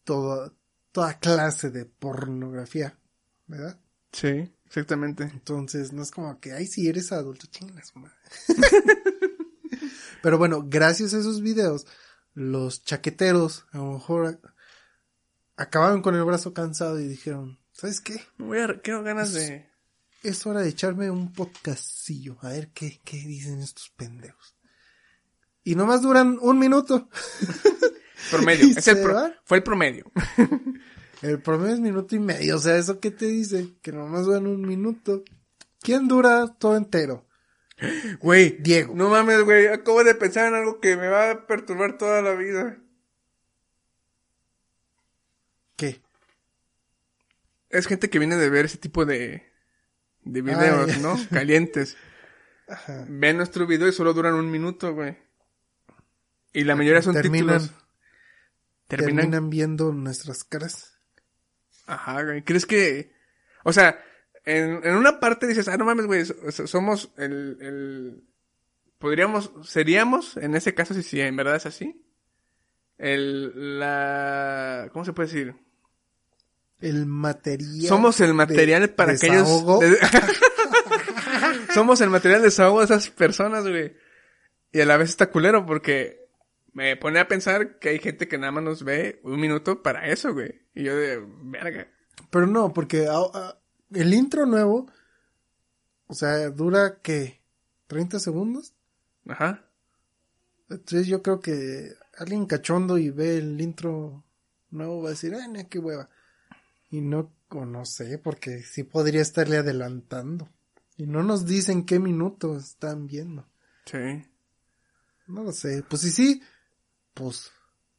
todo, toda clase de pornografía, ¿verdad? Sí, exactamente. Entonces no es como que, ay, si eres adulto, chingas, madre. Pero bueno, gracias a esos videos, los chaqueteros a lo mejor acabaron con el brazo cansado y dijeron, ¿sabes qué? Me Voy a, quiero ganas de... Es hora de echarme un podcastillo, a ver qué, qué dicen estos pendejos. Y nomás duran un minuto. Promedio. Es el pro- fue el promedio. El promedio es minuto y medio. O sea, ¿eso qué te dice? Que nomás duran un minuto. ¿Quién dura todo entero? Güey. Diego. No mames, güey. Acabo de pensar en algo que me va a perturbar toda la vida. ¿Qué? Es gente que viene de ver ese tipo de, de videos, Ay. ¿no? Calientes. Ajá. Ven nuestro video y solo duran un minuto, güey. Y la mayoría son terminan, títulos. Terminan. terminan viendo nuestras caras. Ajá, güey. ¿Crees que... O sea, en, en una parte dices, ah, no mames, güey, so- so- somos el, el... Podríamos, seríamos, en ese caso, si, si en verdad es así, el, la... ¿Cómo se puede decir? El material. Somos el material de para aquellos... desahogo. de- Somos el material de desahogo de esas personas, güey. Y a la vez está culero porque me pone a pensar que hay gente que nada más nos ve un minuto para eso, güey. Y yo de, verga. Pero no, porque a- a- el intro nuevo, o sea, dura que 30 segundos. Ajá. Entonces yo creo que alguien cachondo y ve el intro nuevo va a decir, ay, no, qué hueva. Y no, o no sé, porque sí podría estarle adelantando. Y no nos dicen qué minuto están viendo. Sí. No lo sé. Pues sí, sí, pues,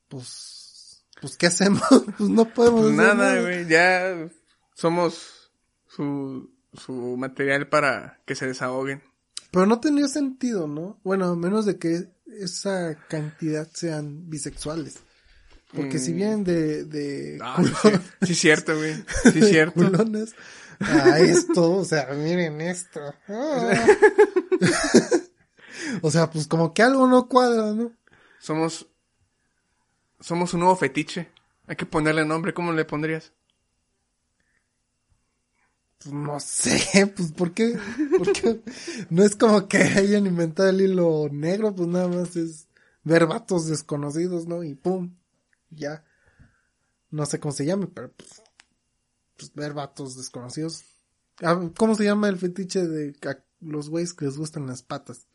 pues, pues, ¿qué hacemos? pues no podemos Pues hacer nada, güey, ya somos su, su material para que se desahoguen. Pero no tendría sentido, ¿no? Bueno, a menos de que esa cantidad sean bisexuales. Porque si Mm. vienen de, de Ah, culo- sí, cierto, güey. Sí, cierto. culones a esto, o sea, miren esto. Ah. o sea, pues como que algo no cuadra, ¿no? Somos, somos un nuevo fetiche. Hay que ponerle nombre. ¿Cómo le pondrías? Pues no sé, pues ¿por qué? ¿Por qué? No es como que hayan inventado el hilo negro, pues nada más es ver vatos desconocidos, ¿no? Y pum, ya. No sé cómo se llame, pero pues, pues ver vatos desconocidos. Ah, ¿Cómo se llama el fetiche de los güeyes que les gustan las patas?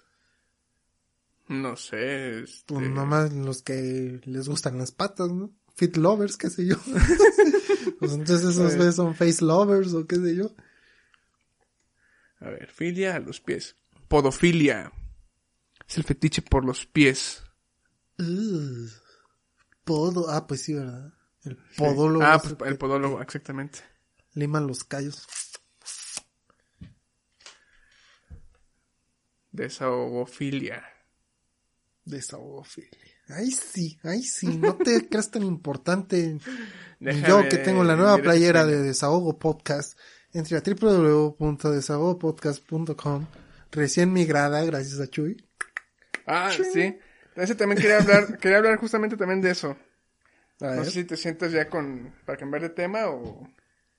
No sé. Este... Pues nomás los que les gustan las patas, ¿no? Fit lovers, qué sé yo. pues entonces esos son face lovers o qué sé yo. A ver, filia a los pies. Podofilia. Es el fetiche por los pies. Ugh. Podo, ah, pues sí, ¿verdad? El podólogo. Ah, pues, el podólogo, exactamente. Lima los callos. Desahogofilia. Desahogofilia. Ay sí, ay sí, no te creas tan importante. Déjame Yo que tengo la nueva playera de. Desahogo Podcast, entre a www.desahogopodcast.com, recién migrada, gracias a Chuy. Ah, sí. Ese también quería hablar, quería hablar justamente también de eso. No sé si te sientes ya con, para cambiar de tema o...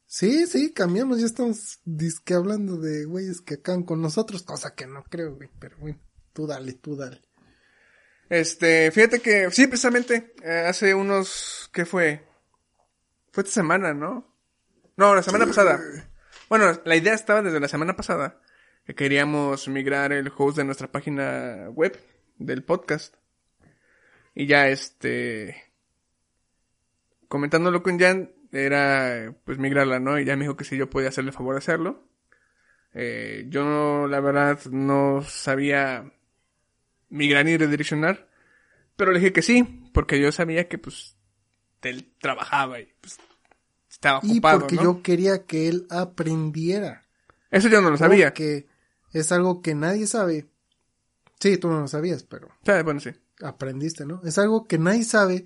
Sí, sí, cambiamos, ya estamos disque hablando de güeyes que acaban con nosotros, cosa que no creo, güey, pero bueno, tú dale, tú dale. Este, fíjate que, sí, precisamente, eh, hace unos, ¿qué fue? Fue esta semana, ¿no? No, la semana pasada. Bueno, la idea estaba desde la semana pasada, que queríamos migrar el host de nuestra página web, del podcast. Y ya, este, comentándolo con Jan, era, pues, migrarla, ¿no? Y ya me dijo que si yo podía hacerle favor de hacerlo. Eh, yo, la verdad, no sabía migrar ni redireccionar. Pero le dije que sí, porque yo sabía que pues él trabajaba y pues estaba Y ocupado, porque ¿no? yo quería que él aprendiera. Eso yo no lo sabía. Que es algo que nadie sabe. Sí, tú no lo sabías, pero bueno, sí. aprendiste, ¿no? Es algo que nadie sabe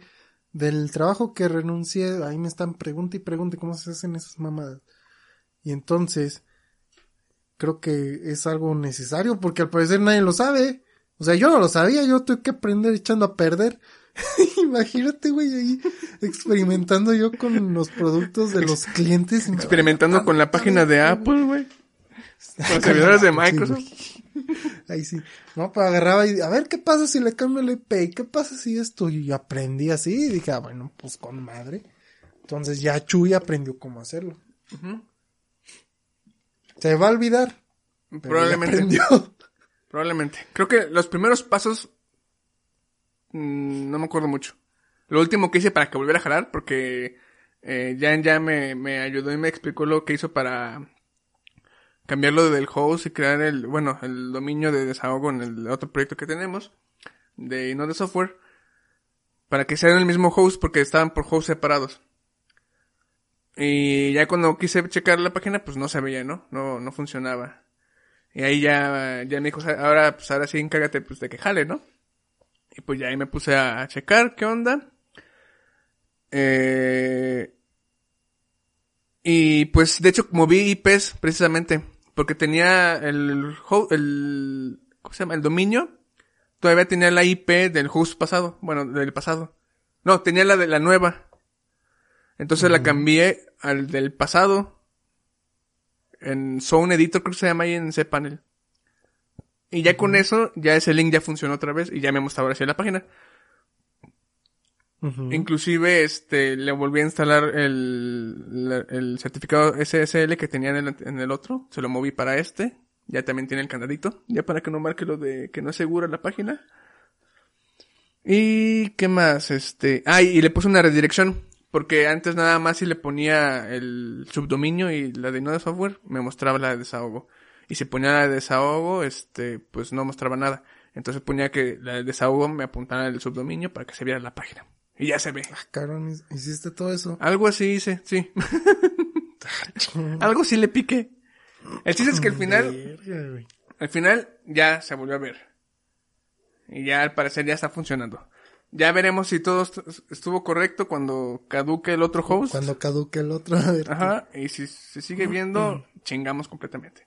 del trabajo que renuncié. Ahí me están pregunte y pregunte cómo se hacen esas mamadas. Y entonces, creo que es algo necesario porque al parecer nadie lo sabe. O sea, yo no lo sabía, yo tuve que aprender echando a perder. Imagínate, güey, ahí experimentando yo con los productos de los clientes. Experimentando con la página de Apple, güey. Con los servidores de Microsoft. Ahí sí. No, pero agarraba y a ver qué pasa si le cambio el IP, ¿Y qué pasa si esto? Y aprendí así y dije, ah, bueno, pues con madre. Entonces ya Chuy aprendió cómo hacerlo. Ujú. Se va a olvidar. Probablemente. aprendió. Probablemente. Creo que los primeros pasos mm, no me acuerdo mucho. Lo último que hice para que volviera a jalar, porque eh, Jan ya me, me ayudó y me explicó lo que hizo para cambiarlo del host y crear el, bueno, el dominio de desahogo en el otro proyecto que tenemos, de no de software, para que sean el mismo host porque estaban por hosts separados. Y ya cuando quise checar la página, pues no se veía, ¿no? No, no funcionaba. Y ahí ya, ya me dijo, ahora, pues ahora sí encárgate pues de que jale, ¿no? Y pues ya ahí me puse a checar qué onda. Eh, y pues de hecho moví IPs precisamente, porque tenía el, el, ¿cómo se llama? El dominio. Todavía tenía la IP del host pasado, bueno, del pasado. No, tenía la de la nueva. Entonces la cambié al del pasado en Zone Editor, creo que se llama ahí en cPanel. Y ya con eso, ya ese link ya funcionó otra vez y ya me mostraba así la página. Inclusive, este, le volví a instalar el, la- el certificado SSL que tenía en el, en el otro. Se lo moví para este. Ya también tiene el candadito. Ya para que no marque lo de que no es segura la página. Y, ¿qué más? Este, ah, y le puse una redirección. Porque antes nada más si le ponía el subdominio y la de no de software, me mostraba la de desahogo. Y si ponía la de desahogo, este, pues no mostraba nada. Entonces ponía que la de desahogo me apuntara el subdominio para que se viera la página. Y ya se ve. Ah, cabrón, hiciste todo eso. Algo así hice, sí. Algo sí le piqué. El chiste es que al final, Verga, güey. al final ya se volvió a ver. Y ya al parecer ya está funcionando. Ya veremos si todo est- estuvo correcto cuando caduque el otro host. Cuando caduque el otro, a ver. Ajá. Y si se sigue viendo, chingamos completamente.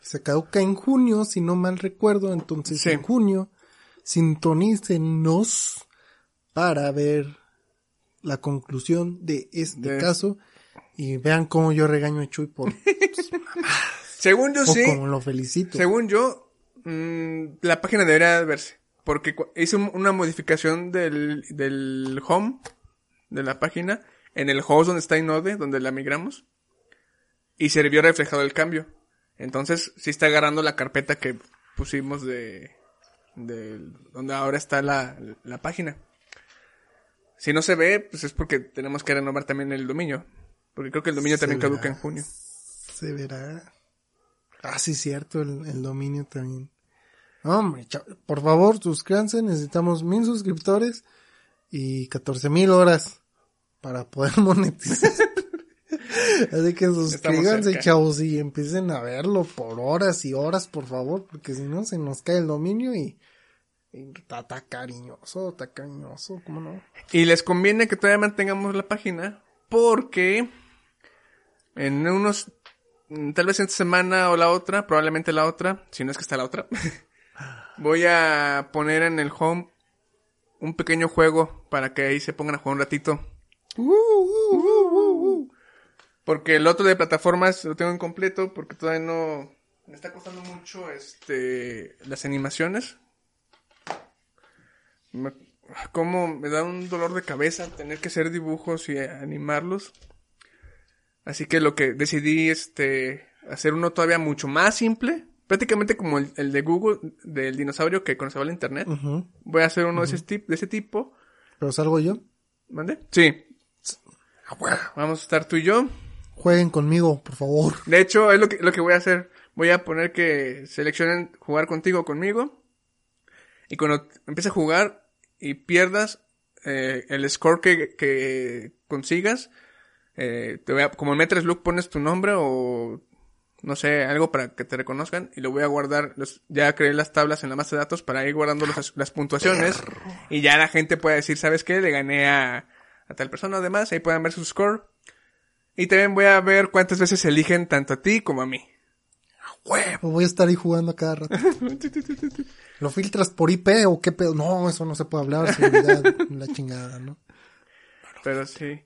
Se caduca en junio, si no mal recuerdo. Entonces, Sí. en junio, sintonícenos para ver la conclusión de este De- caso. Y vean cómo yo regaño a Chuy por, Según yo o sí, como lo felicito. según yo, mm, la página debería verse. Porque hice un- una modificación del, del home de la página en el host donde está Inode, donde la migramos. Y se vio reflejado el cambio. Entonces, sí está agarrando la carpeta que pusimos de, de donde ahora está la, la página. Si no se ve, pues es porque tenemos que renovar también el dominio. Porque creo que el dominio Se también caduca en junio. Se verá. Ah, sí, cierto, el, el dominio también. Hombre, por favor, suscríbanse, necesitamos mil suscriptores y 14 mil horas para poder monetizar. Así que suscríbanse, chavos, y empiecen a verlo por horas y horas, por favor, porque si no se nos cae el dominio y, está cariñoso, está cariñoso, ¿cómo no? Y les conviene que todavía mantengamos la página porque en unos, mm, tal vez esta semana o la otra, probablemente la otra, si no es que está la otra, voy a poner en el home un pequeño juego para que ahí se pongan a jugar un ratito. Uh, uh, uh. Porque el otro de plataformas lo tengo incompleto porque todavía no me está costando mucho este las animaciones. Me, como me da un dolor de cabeza tener que hacer dibujos y animarlos. Así que lo que decidí este hacer uno todavía mucho más simple, prácticamente como el, el de Google del dinosaurio que conserva el internet. Voy a hacer uno de, ese de ese tipo. Pero salgo yo. ¿Mande? Sí. Ah, bueno. Vamos a estar tú y yo. Jueguen conmigo, por favor. De hecho, es lo que, lo que voy a hacer. Voy a poner que seleccionen jugar contigo o conmigo. Y cuando empieces a jugar y pierdas eh, el score que, que consigas, eh, te voy a, como en Metres Look pones tu nombre o no sé, algo para que te reconozcan y lo voy a guardar. Los, ya creé las tablas en la base de datos para ir guardando los- las puntuaciones y ya la gente puede decir, ¿sabes qué? Le gané a, a tal persona. Además, ahí pueden ver su score. Y también voy a ver cuántas veces eligen tanto a ti como a mí. Huevo, voy a estar ahí jugando a cada rato. ¿Lo filtras por IP o qué pedo? No, eso no se puede hablar, seguridad, la chingada, ¿no? Pero sí.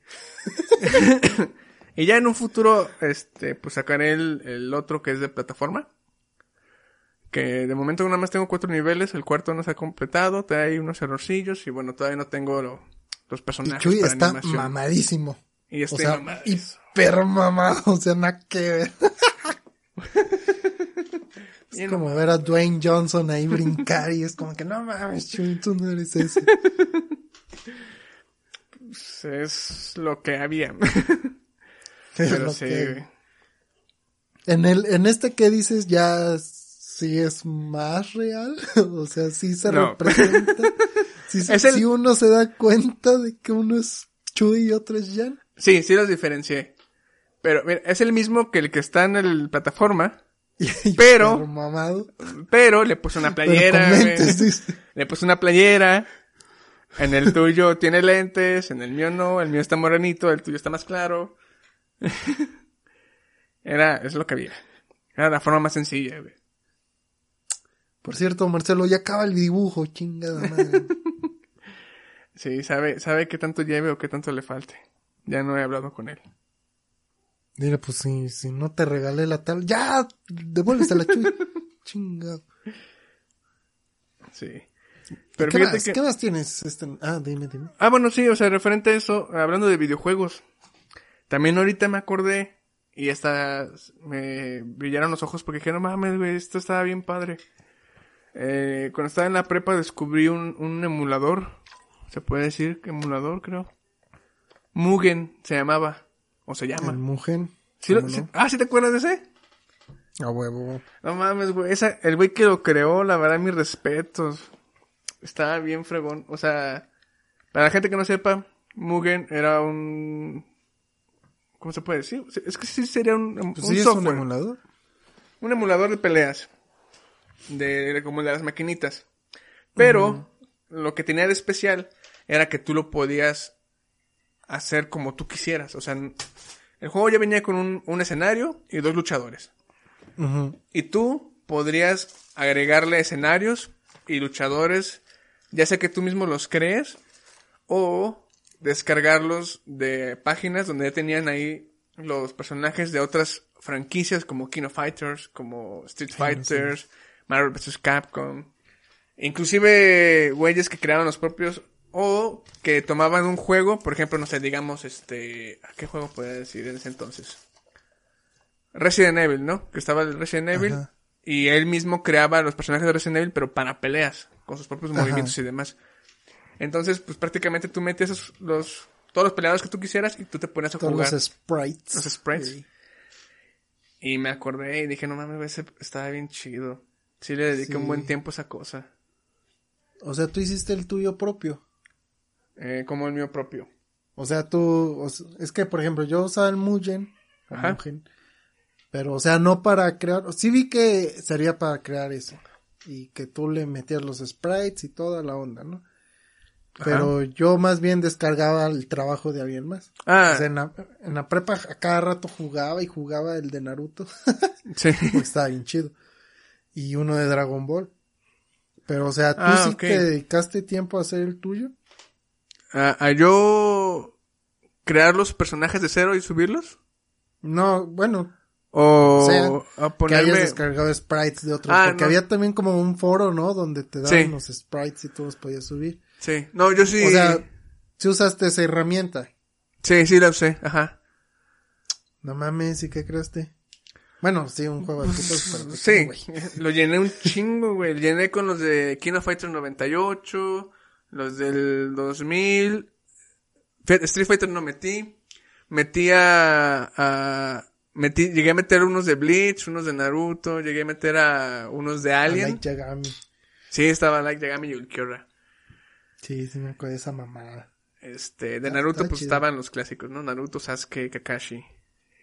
y ya en un futuro, este, pues sacaré el, el otro que es de plataforma. Que de momento nada más tengo cuatro niveles, el cuarto no se ha completado, te hay unos errorcillos y bueno, todavía no tengo lo- los Y personajes Chuy para está animación. mamadísimo. Y O estoy sea, mamado. hiper mamado, o sea, nada que ver. Y Es como ver a Dwayne Johnson ahí brincar y es como que no mames, Chuy, tú no eres ese. Pues, es lo que había. Pero lo sí, que- güey. En el, en este que dices ya sí es más real, o sea, sí se No. representa. Sí, Es el- sí uno se da cuenta de que uno es Chuy y otro es Jan. Sí, sí los diferencié. Pero mira, es el mismo que el que está en el plataforma, Pero- mamado. pero le puse una playera. Le puse una playera. En el tuyo tiene lentes, en el mío no, el mío está morenito, el tuyo está más claro. Era, es lo que había. Era la forma más sencilla, güey. Por cierto, Marcelo, ya acaba el dibujo, chingada madre. Sí, sabe, sabe qué tanto lleve o qué tanto le falte. Ya no he hablado con él. Dile, pues si, si no te regalé la tal, ya, devuélvese la chuy. Chingado. Sí. Pero ¿Qué, fíjate más, que... ¿Qué más tienes? Este... Ah, dime, dime. Ah, bueno, sí, o sea, referente a eso, hablando de videojuegos. También ahorita me acordé y hasta me brillaron los ojos porque dije, no mames, güey, esto estaba bien padre. Eh, cuando estaba en la prepa descubrí un, un emulador. Se puede decir que emulador, creo. Mugen se llamaba. O se llama. El Mugen. ¿Sí lo- ¿Cómo sí- no? ah, ¿sí te acuerdas de ese? A huevo. No mames, güey. Esa, el güey que lo creó, la verdad, mis respetos. Estaba bien fregón. O sea, para la gente que no sepa, Mugen era un... ¿Cómo se puede decir? Es que sí sería un, un Pues es un software. emulador. un emulador de peleas. De, de como de las maquinitas. Pero, lo que tenía de especial era que tú lo podías hacer como tú quisieras. O sea, el juego ya venía con un, un escenario y dos luchadores. Y tú podrías agregarle escenarios y luchadores, ya sea que tú mismo los crees o descargarlos de páginas donde ya tenían ahí los personajes de otras franquicias como King of Fighters, como Street sí. Fighters, Marvel vs. Capcom. Inclusive güeyes que creaban los propios o que tomaban un juego, por ejemplo, no sé, digamos, este, ¿a qué juego podría decir en ese entonces? Resident Evil, ¿no? Que estaba el Resident Evil Ajá. y él mismo creaba los personajes de Resident Evil, pero para peleas, con sus propios Ajá. movimientos y demás. Entonces, pues prácticamente tú metías esos- los, todos los peleadores que tú quisieras y tú te ponías a Todos jugar. los sprites. Los sprites. Sí. Y me acordé y dije, no mames, ese estaba bien chido. Sí le dediqué un buen tiempo a esa cosa. O sea, tú hiciste el tuyo propio. Eh, como el mío propio. O sea, tú, o sea, es que por ejemplo, yo usaba el Mugen, Ajá. Mugen, pero o sea, no para crear, sí vi que sería para crear eso, y que tú le metías los sprites y toda la onda, ¿no? Pero yo más bien descargaba el trabajo de alguien más. Ah, O sea, en la, en la prepa a cada rato jugaba y jugaba el de Naruto, sí. porque estaba bien chido. Y uno de Dragon Ball. Pero o sea, tú Ah, sí te dedicaste tiempo a hacer el tuyo. a, a yo crear los personajes de cero y subirlos. No, bueno, O, O sea, a que hayas ponerme... descargado sprites de otros. Ah, porque no. había también como un foro, ¿no? Donde te daban Sí. los sprites y tú los podías subir. Sí, no, yo sí... O sea, si usaste esa herramienta. sí, sí la usé, ajá. No mames, ¿y qué creaste? Bueno, sí, un juego de pero pues, Sí, güey. lo llené un chingo, güey. Llené con los de King of Fighters 98, los del 2000. Fe- Street Fighter no metí. Metí a, a- metí, llegué a meter unos de Bleach, unos de Naruto, llegué a meter a unos de A Alien. Light Yagami. Sí, estaba Like Yagami y Ulquiorra. Sí, sí me acuerdo de esa mamada. Este, de Naruto pues chido. estaban los clásicos, ¿no? Naruto, Sasuke, Kakashi.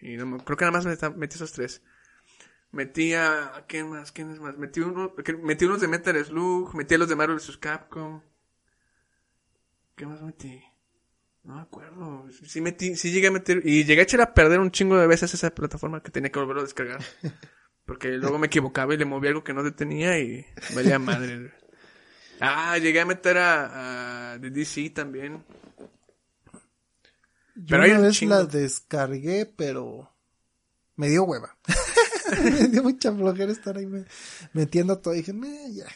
Y no me- creo que nada más metí, metí esos tres. Metí a, ¿a ¿quién más? ¿Quién es más? Metí uno, metí unos de Metal Slug, metí a los de Marvel vs. Capcom. ¿Qué más metí? No me acuerdo. Sí metí, sí llegué a meter, y llegué a echar a perder un chingo de veces esa plataforma que tenía que volverlo a descargar. Porque luego me equivocaba y le moví algo que no detenía y valía madre. Ah, llegué a meter a, a DC también. Yo Pero una un vez chingo. la descargué, pero me dio hueva. me dio mucha flojera estar ahí me- metiendo todo. Y dije, "Meh, ya.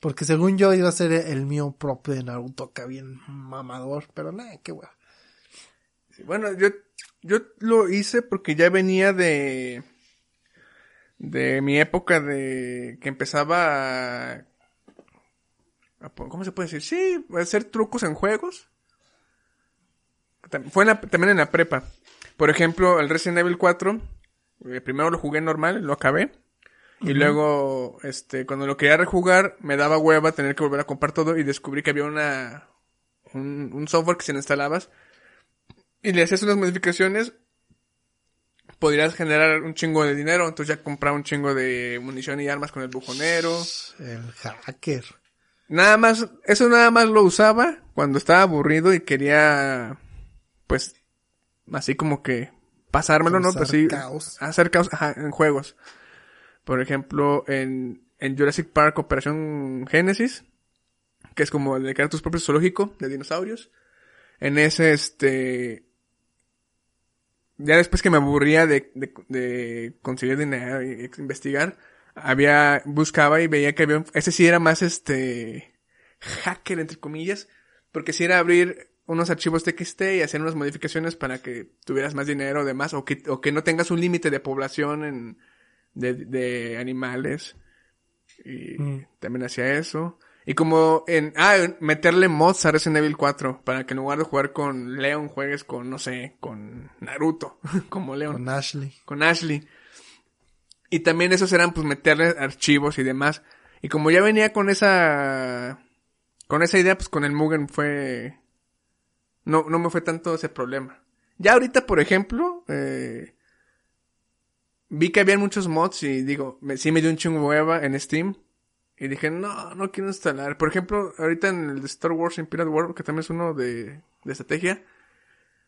Porque según yo iba a ser el mío propio de Naruto acá bien mamador, pero nada, qué hueva. Bueno, yo, yo lo hice porque ya venía de, de mi época de que empezaba ¿cómo se puede decir? Sí, hacer trucos en juegos. Fue en la- también en la prepa. Por ejemplo, el Resident Evil 4, eh, primero lo jugué normal, lo acabé. Y luego, este, cuando lo quería rejugar, me daba hueva tener que volver a comprar todo y descubrí que había una, un, un software que si lo instalabas y le hacías unas modificaciones, podrías generar un chingo de dinero. Entonces ya compraba un chingo de munición y armas con el bujonero. El hacker. Nada más, eso nada más lo usaba cuando estaba aburrido y quería, pues, así como que pasármelo, ¿no? Pues sí, caos. hacer caos ajá, en juegos. Por ejemplo, en, en Jurassic Park Operación Genesis, que es como el de crear tus propios zoológico de dinosaurios. En ese, este, ya después que me aburría de, de, de conseguir dinero y investigar, había, buscaba y veía que había, un- ese sí era más este, hacker entre comillas, porque si era abrir unos archivos TXT y hacer unas modificaciones para que tuvieras más dinero o demás, o que, o que no tengas un límite de población en, de, de animales. Y Mm. también hacía eso. Y como en, ah, meterle mods a Resident Evil 4, para que en lugar de jugar con Leon juegues con, no sé, con Naruto, como Leon Con Ashley. con Ashley. Y también esos eran pues meterle archivos y demás. Y como ya venía con esa con esa idea, pues con el Mugen fue no no me fue tanto ese problema. Ya ahorita, por ejemplo, eh, vi que había muchos mods y digo, me, sí me dio un chingo hueva en Steam. Y dije, no, no quiero instalar. Por ejemplo, ahorita en el Star Wars Imperial War, que también es uno de, de estrategia,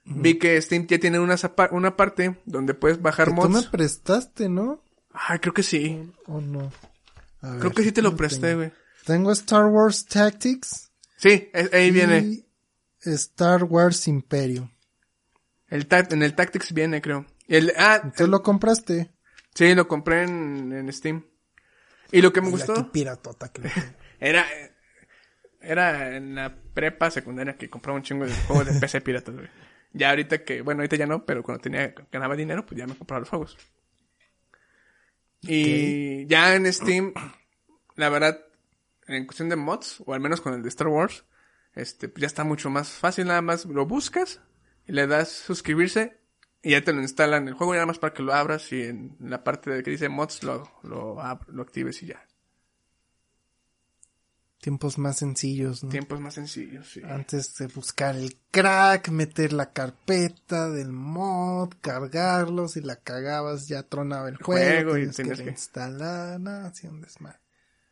vi que Steam ya tiene una, una parte donde puedes bajar Que tú mods. me prestaste, ¿no? Ay, creo que sí. ¿O no? A Creo ver, que sí te lo ¿qué presté, güey. Tengo Star Wars Tactics. Sí, es- ahí viene. y Star Wars Imperio. El en el Tactics viene, creo. El, ah, ¿Tú lo compraste? sí, lo compré en, en Steam. Y lo que me Y gustó, piratota tengo. Era, era en la prepa secundaria que compraba un chingo de juegos de PC piratas, güey. Ya ahorita que, bueno, ahorita ya no, pero cuando tenía, ganaba dinero, pues ya me compraba los juegos. Y ya en Steam, la verdad, en cuestión de mods, o al menos con el de Star Wars, este, ya está mucho más fácil, nada más lo buscas y le das suscribirse y ya te lo instalan el juego, y nada más para que lo abras y en la parte de que dice mods lo, lo, lo actives y ya. Tiempos más sencillos, ¿no? Tiempos más sencillos, sí. Antes de buscar el crack, meter la carpeta del mod, cargarlo, si la cagabas ya tronaba el juego, juego y que tenías que- instalar, nada, así un desmadre.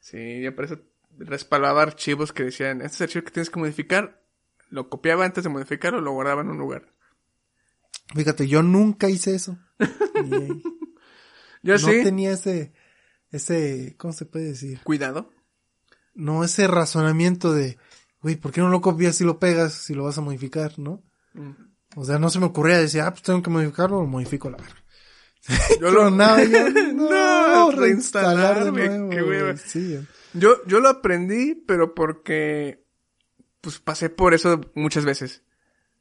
Sí, yo por eso respaldaba archivos que decían, este es el archivo que tienes que modificar, lo copiaba antes de modificarlo, lo guardaba en un lugar. Fíjate, yo nunca hice eso. Yo no sí, tenía ese, ese, ¿cómo se puede decir? cuidado. No, ese razonamiento de, güey, ¿por qué no lo copias y lo pegas si lo vas a modificar, no? Mm. O sea, no se me ocurría decir, ah, pues tengo que modificarlo, lo modifico la verga. Yo lo, y yo, No, no, reinstalarme, nuevo. qué. Sí, yo, yo lo aprendí, pero porque, pues pasé por eso muchas veces.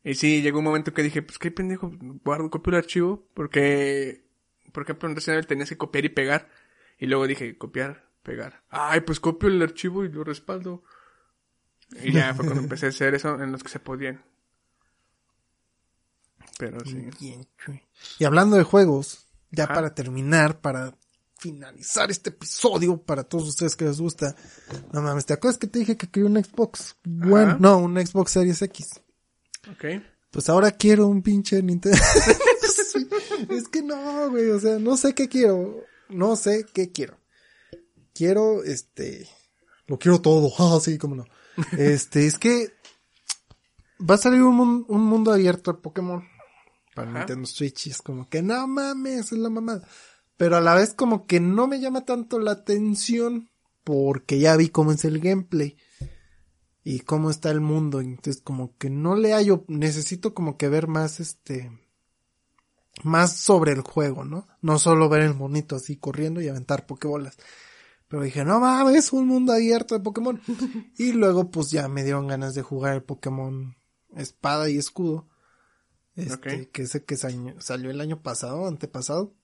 Y sí, llegó un momento que dije, pues qué pendejo, guardo, copio el archivo, porque, por ejemplo, en Resident Evil tenías que copiar y pegar. Y luego dije, copiar, pegar. Ay, pues copio el archivo y lo respaldo. Y ya fue cuando empecé a hacer eso en los que se podían. Pero sí. Bien. Y hablando de juegos, ya Ajá. para terminar, para finalizar este episodio, para todos ustedes que les gusta, no mames, ¿te acuerdas que te dije que quería un Xbox? Bueno, Ajá. no, un Xbox Series X. Ok. Pues ahora quiero un pinche Nintendo. Sí, es que no, güey, o sea, no sé qué quiero. No sé qué quiero. Quiero, este, lo quiero todo. Ah, sí, cómo no. Este, es que va a salir un, un mundo abierto de Pokémon para Ajá. Nintendo Switch y es como que no mames, es la mamada. Pero a la vez como que no me llama tanto la atención porque ya vi cómo es el gameplay y cómo está el mundo. Entonces, como que no le hallo, necesito como que ver más este, más sobre el juego, ¿no? No solo ver el monito así corriendo y aventar pokebolas. Pero dije, no mames, un mundo abierto de Pokémon. y luego, pues ya me dieron ganas de jugar el Pokémon Espada y Escudo. Este, Ok. que ese que sa- salió el año pasado, antepasado.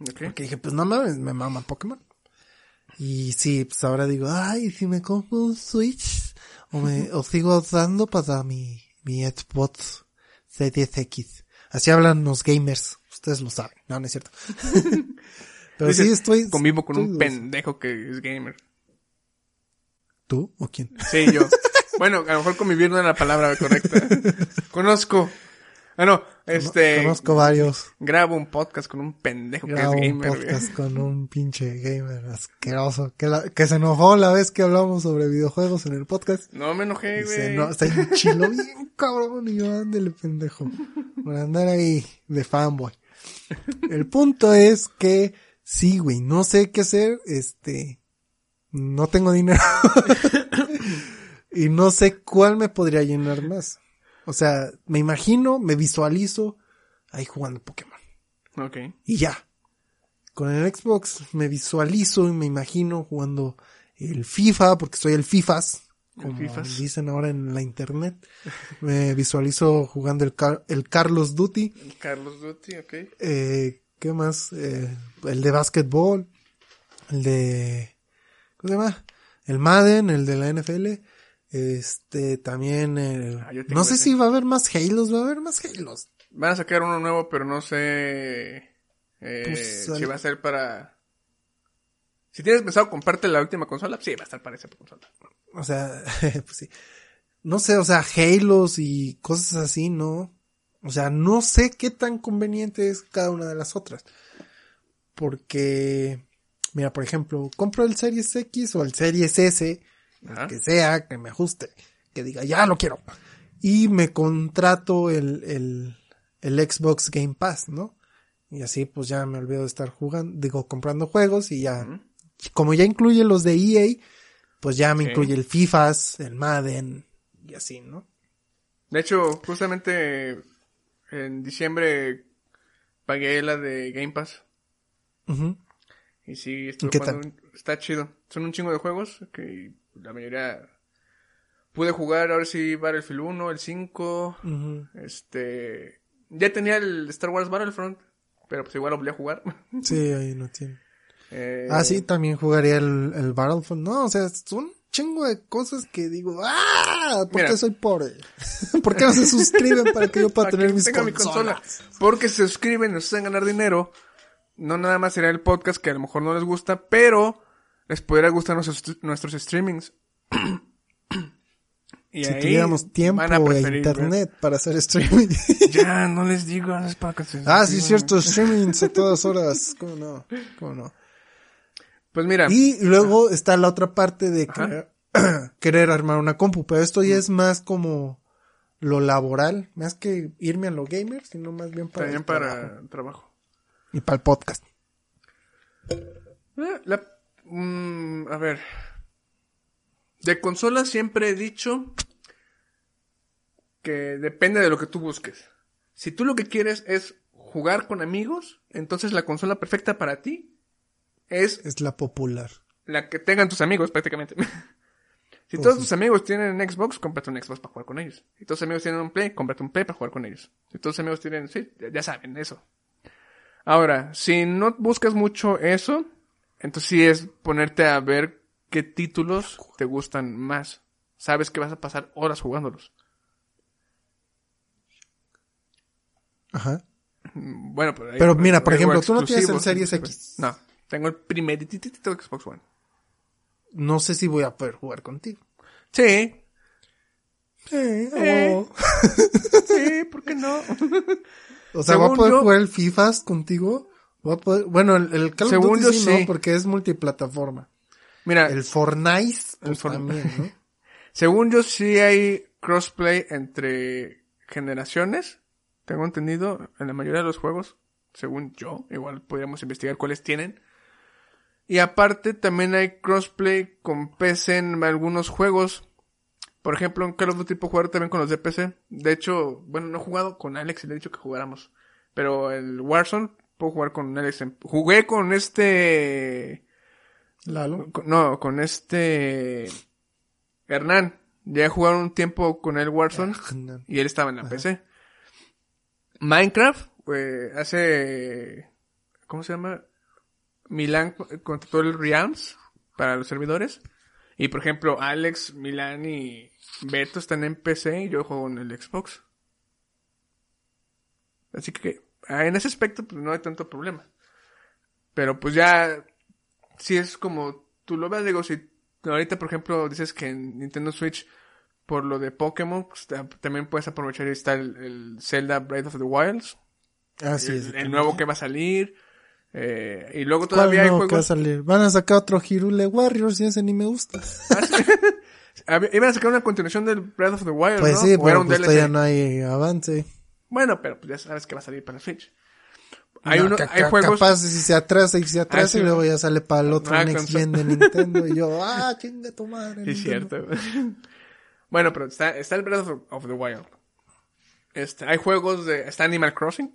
Ok. Porque dije, pues no mames, me mama Pokémon. Y sí, pues ahora digo, ay, si me compro un Switch, o me, o sigo dando para mi, mi Xbox Series X. Así hablan los gamers, ustedes lo saben, no, no es cierto. Pero sí Dices, estoy... Convivo con estoy un pendejo que es gamer. ¿Tú o quién? Sí, yo. bueno, a lo mejor convivir no es la palabra correcta. Conozco. Ah, no, este. Conozco varios. Grabo un podcast con un pendejo que es un gamer, güey. podcast con un pinche gamer asqueroso que, la- que se enojó la vez que hablamos sobre videojuegos en el podcast. No me enojé, Y se güey. no, se enchiló bien cabrón y yo ándele pendejo. Por andar ahí de fanboy. El punto es que sí, güey, no sé qué hacer, este, no tengo dinero. y no sé cuál me podría llenar más. O sea, me imagino, me visualizo ahí jugando Pokémon. Ok. Y ya. Con el Xbox me visualizo y me imagino jugando el FIFA, porque soy el FIFAs, El como Fifas. dicen ahora en la internet. Me visualizo jugando el, Car- el Carlos Duty. Carlos Duty, ok. Eh, ¿Qué más? Eh, el de básquetbol. El de... ¿Cómo se llama? El Madden, el de la NFL. Este, también el... Ah, no sé ese. si va a haber más Halos, va a haber más Halos. Van a sacar uno nuevo, pero no sé eh, Pues, si va a ser para... Si tienes pensado comprarte la última consola, sí, va a estar para esa consola. O sea, pues sí. No sé, o sea, Halos y cosas así, ¿no? O sea, no sé qué tan conveniente es cada una de las otras. Porque, mira, por ejemplo, compro el Series X o el Series S, que sea, que me ajuste, que diga, ya lo quiero. Y me contrato el, el, el Xbox Game Pass, ¿no? Y así pues ya me olvido de estar jugando, digo, comprando juegos y ya, como ya incluye los de EA, pues ya me Sí. incluye el FIFAs, el Madden y así, ¿no? De hecho, justamente en diciembre pagué la de Game Pass. Y sí, qué un- está chido. Son un chingo de juegos que la mayoría pude jugar ahora sí Battlefield 1, el 5, Ujú. este ya tenía el Star Wars Battlefront, pero pues igual lo volví a jugar. Sí, ahí no tiene. Eh, Ah, sí, también jugaría el, el Battlefront. No, o sea, son un chingo de cosas que digo, ¡ah! ¿Por Mira. qué soy pobre? ¿Por qué no se suscriben para que yo pueda tener mis tenga mi consolas? consola. Porque se suscriben, nos hacen ganar dinero. No nada más será el podcast que a lo mejor no les gusta, pero les podría gustar nuestros, nuestros streamings. y Si ahí tuviéramos tiempo a e ver- internet para hacer streaming. Ya, no les digo, es para que se ah, sí, cierto, streamings a todas horas. ¿Cómo no? ¿Cómo no? Pues mira, Y luego está la otra parte de querer, querer armar una compu, pero esto ya es más como lo laboral, más que irme a lo gamer, sino más bien para también el para trabajo. trabajo. y para el podcast. Eh, la- mm, a ver. De consola siempre he dicho que depende de lo que tú busques. Si tú lo que quieres es jugar con amigos, entonces la consola perfecta para ti es Es la popular. la que tengan tus amigos prácticamente. si Oh, todos sí. tus amigos tienen un Xbox, cómprate un Xbox para jugar con ellos. Si todos tus amigos tienen un Play, cómprate un Play para jugar con ellos. Si todos tus amigos tienen, sí, ya- saben eso. Ahora, si no buscas mucho eso, entonces sí es ponerte a ver qué títulos te gustan más. Sabes que vas a pasar horas jugándolos. Ajá. Mm, Bueno, pero, ahí- Pero mira, por ejemplo, tú no tienes el Series. X. No, tengo el primer Xbox One. No sé si voy a poder jugar contigo. Sí, Eh, oh. sí, ¿por qué no? O sea, ¿voy a poder yo- jugar el FIFAs contigo? ¿Voy a poder- Bueno, el, el Call of Según Duty yo, sí, sí. no, porque es multiplataforma. Mira, El Fortnite, El pues, Fortnite. también, ¿no? según yo sí hay crossplay entre generaciones. Tengo entendido en la mayoría de los juegos. Según yo, igual podríamos investigar cuáles tienen. Y aparte también hay crossplay con PC en algunos juegos. Por ejemplo, en Call of Duty puedo jugar también con los de PC. De hecho, bueno, no he jugado con Alex y le he dicho que jugáramos. Pero el Warzone puedo jugar con Alex. en- Jugué con este... Lalo. Con- No, con este Hernán. Ya he jugado un tiempo con el Warzone y él estaba en la PC. Minecraft, eh, hace ¿cómo se llama? Milán contrató el Realms para los servidores. Y por ejemplo, Alex, Milán y Beto están en PC y yo juego en el Xbox. Así que ah, en ese aspecto pues no hay tanto problema. Pero pues ya si es como tú lo ves, digo, si ahorita por ejemplo dices que en Nintendo Switch por lo de Pokémon, pues, ta- también puedes aprovechar y está el, el Zelda Breath of the Wilds, Ah, sí, el, el nuevo que va a salir, eh, y luego ¿Cuál todavía hay nuevo que va a juegos... salir? Van a sacar otro Hirule Warriors y ese ni me gusta. Había- Iban a sacar una continuación del Breath of the Wild, Pues ¿no? sí, pero un pues todavía no hay avance. Bueno, pero pues ya sabes que va a salir para Switch. Hay, No, uno, ca- hay juegos... Capaz si se atrasa y se atrasa sí, y luego ¿no? ya sale para el otro Ah, Next. Gen de Nintendo y yo, ah, chinga tu madre. Es Nintendo. cierto. bueno, pero está, está el Breath of, of the Wild. Este, hay juegos de... Está Animal Crossing.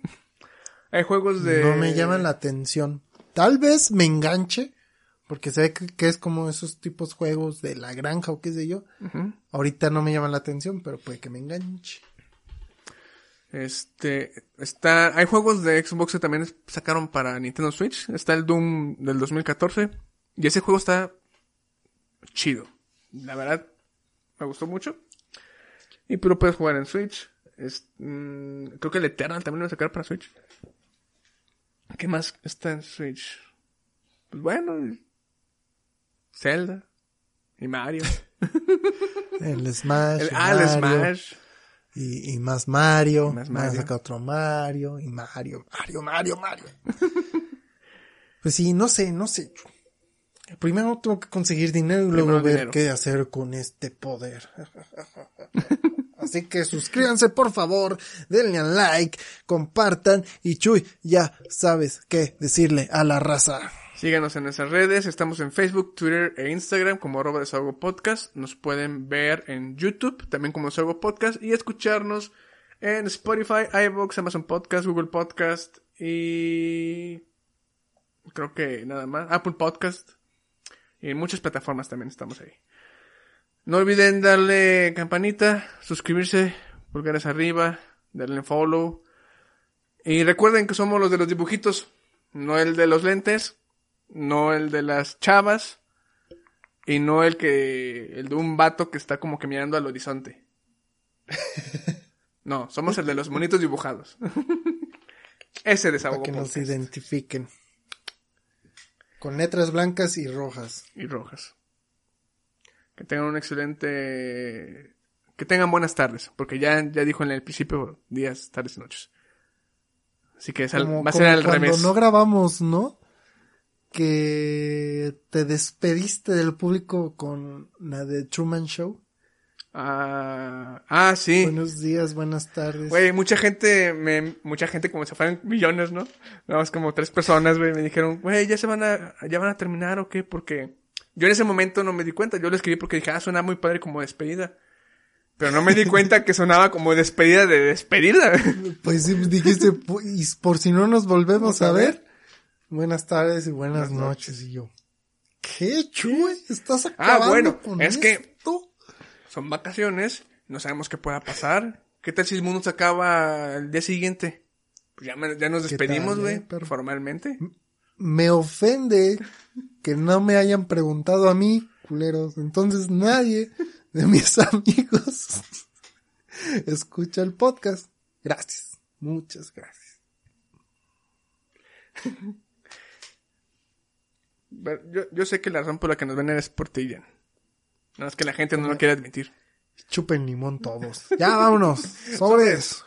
Hay juegos de... No me llaman la atención. Tal vez me enganche, porque ve que, es como esos tipos juegos de la granja o qué sé yo. Ahorita no me llaman la atención, pero puede que me enganche. Este, está, hay juegos de Xbox que también sacaron para Nintendo Switch. Está el Doom del 2014. Y ese juego está chido. La verdad, me gustó mucho. Y pero puedes jugar en Switch. Es, mm, creo que el Eternal también lo va a sacar para Switch. ¿Qué más está en Switch? Pues bueno, y- Zelda. Y Mario. El Smash. El, el ah, el Smash. Y, y más Mario. Más Mario. sacar otro Mario. Y Mario, Mario, Mario, Mario. pues sí, no sé, no sé. Primero tengo que conseguir dinero y luego Primero ver dinero. qué hacer con este poder. Así que suscríbanse por favor, denle a like, compartan y Chuy, ya sabes qué decirle a la raza. Síganos en nuestras redes, estamos en Facebook, Twitter e Instagram como arroba desahogo podcast. Nos pueden ver en YouTube también como desahogo podcast y escucharnos en Spotify, iVoox, Amazon Podcast, Google Podcast y... Creo que nada más. Apple Podcast. Y en muchas plataformas también estamos ahí. No olviden darle campanita, suscribirse, pulgares arriba, darle follow. Y recuerden que somos los de los dibujitos, no el de los lentes, no el de las chavas y no el que el de un vato que está como que mirando al horizonte. No, somos el de los monitos dibujados. Ese Para desahogo que nos identifiquen. Con letras blancas y rojas. y rojas. Que tengan un excelente... Que tengan buenas tardes, porque ya, ya dijo en el principio días, tardes y noches. Así que es al- Como- va a ser al cuando revés. no grabamos, ¿no? Que te despediste del público con la de Truman Show. Ah, ah, sí. Buenos días, buenas tardes. Güey, mucha gente, me, mucha gente como se fueron millones, ¿no? Nada más como tres personas, güey, me dijeron, güey, ya se van a, ya van a terminar o qué, porque yo en ese momento no me di cuenta, yo lo escribí porque dije, ah, suena muy padre como despedida. Pero no me di cuenta que sonaba como despedida de despedida. Pues sí, dijiste, "Pu- y por si no nos volvemos a ver. Buenas tardes y buenas, Buenas noches. Y yo, ¿qué, Chuy? ¿Estás Ah, acabando bueno, con es que- esto? Son vacaciones, no sabemos qué pueda pasar. ¿Qué tal si el mundo se acaba el día siguiente? Pues ya, me- ya nos ¿Qué despedimos, güey, eh, formalmente. Me ofende que no me hayan preguntado a mí, culeros. Entonces nadie de mis amigos escucha el podcast. Gracias. Muchas gracias. Yo, yo sé que la razón por la que nos ven es por ti, Jan. Nada más que la gente no lo quiere admitir. Chupen limón todos. Ya, vámonos. Sobres.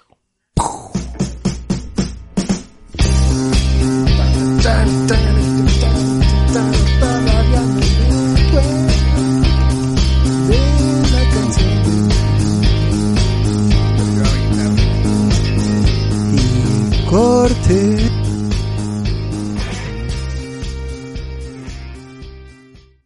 corte.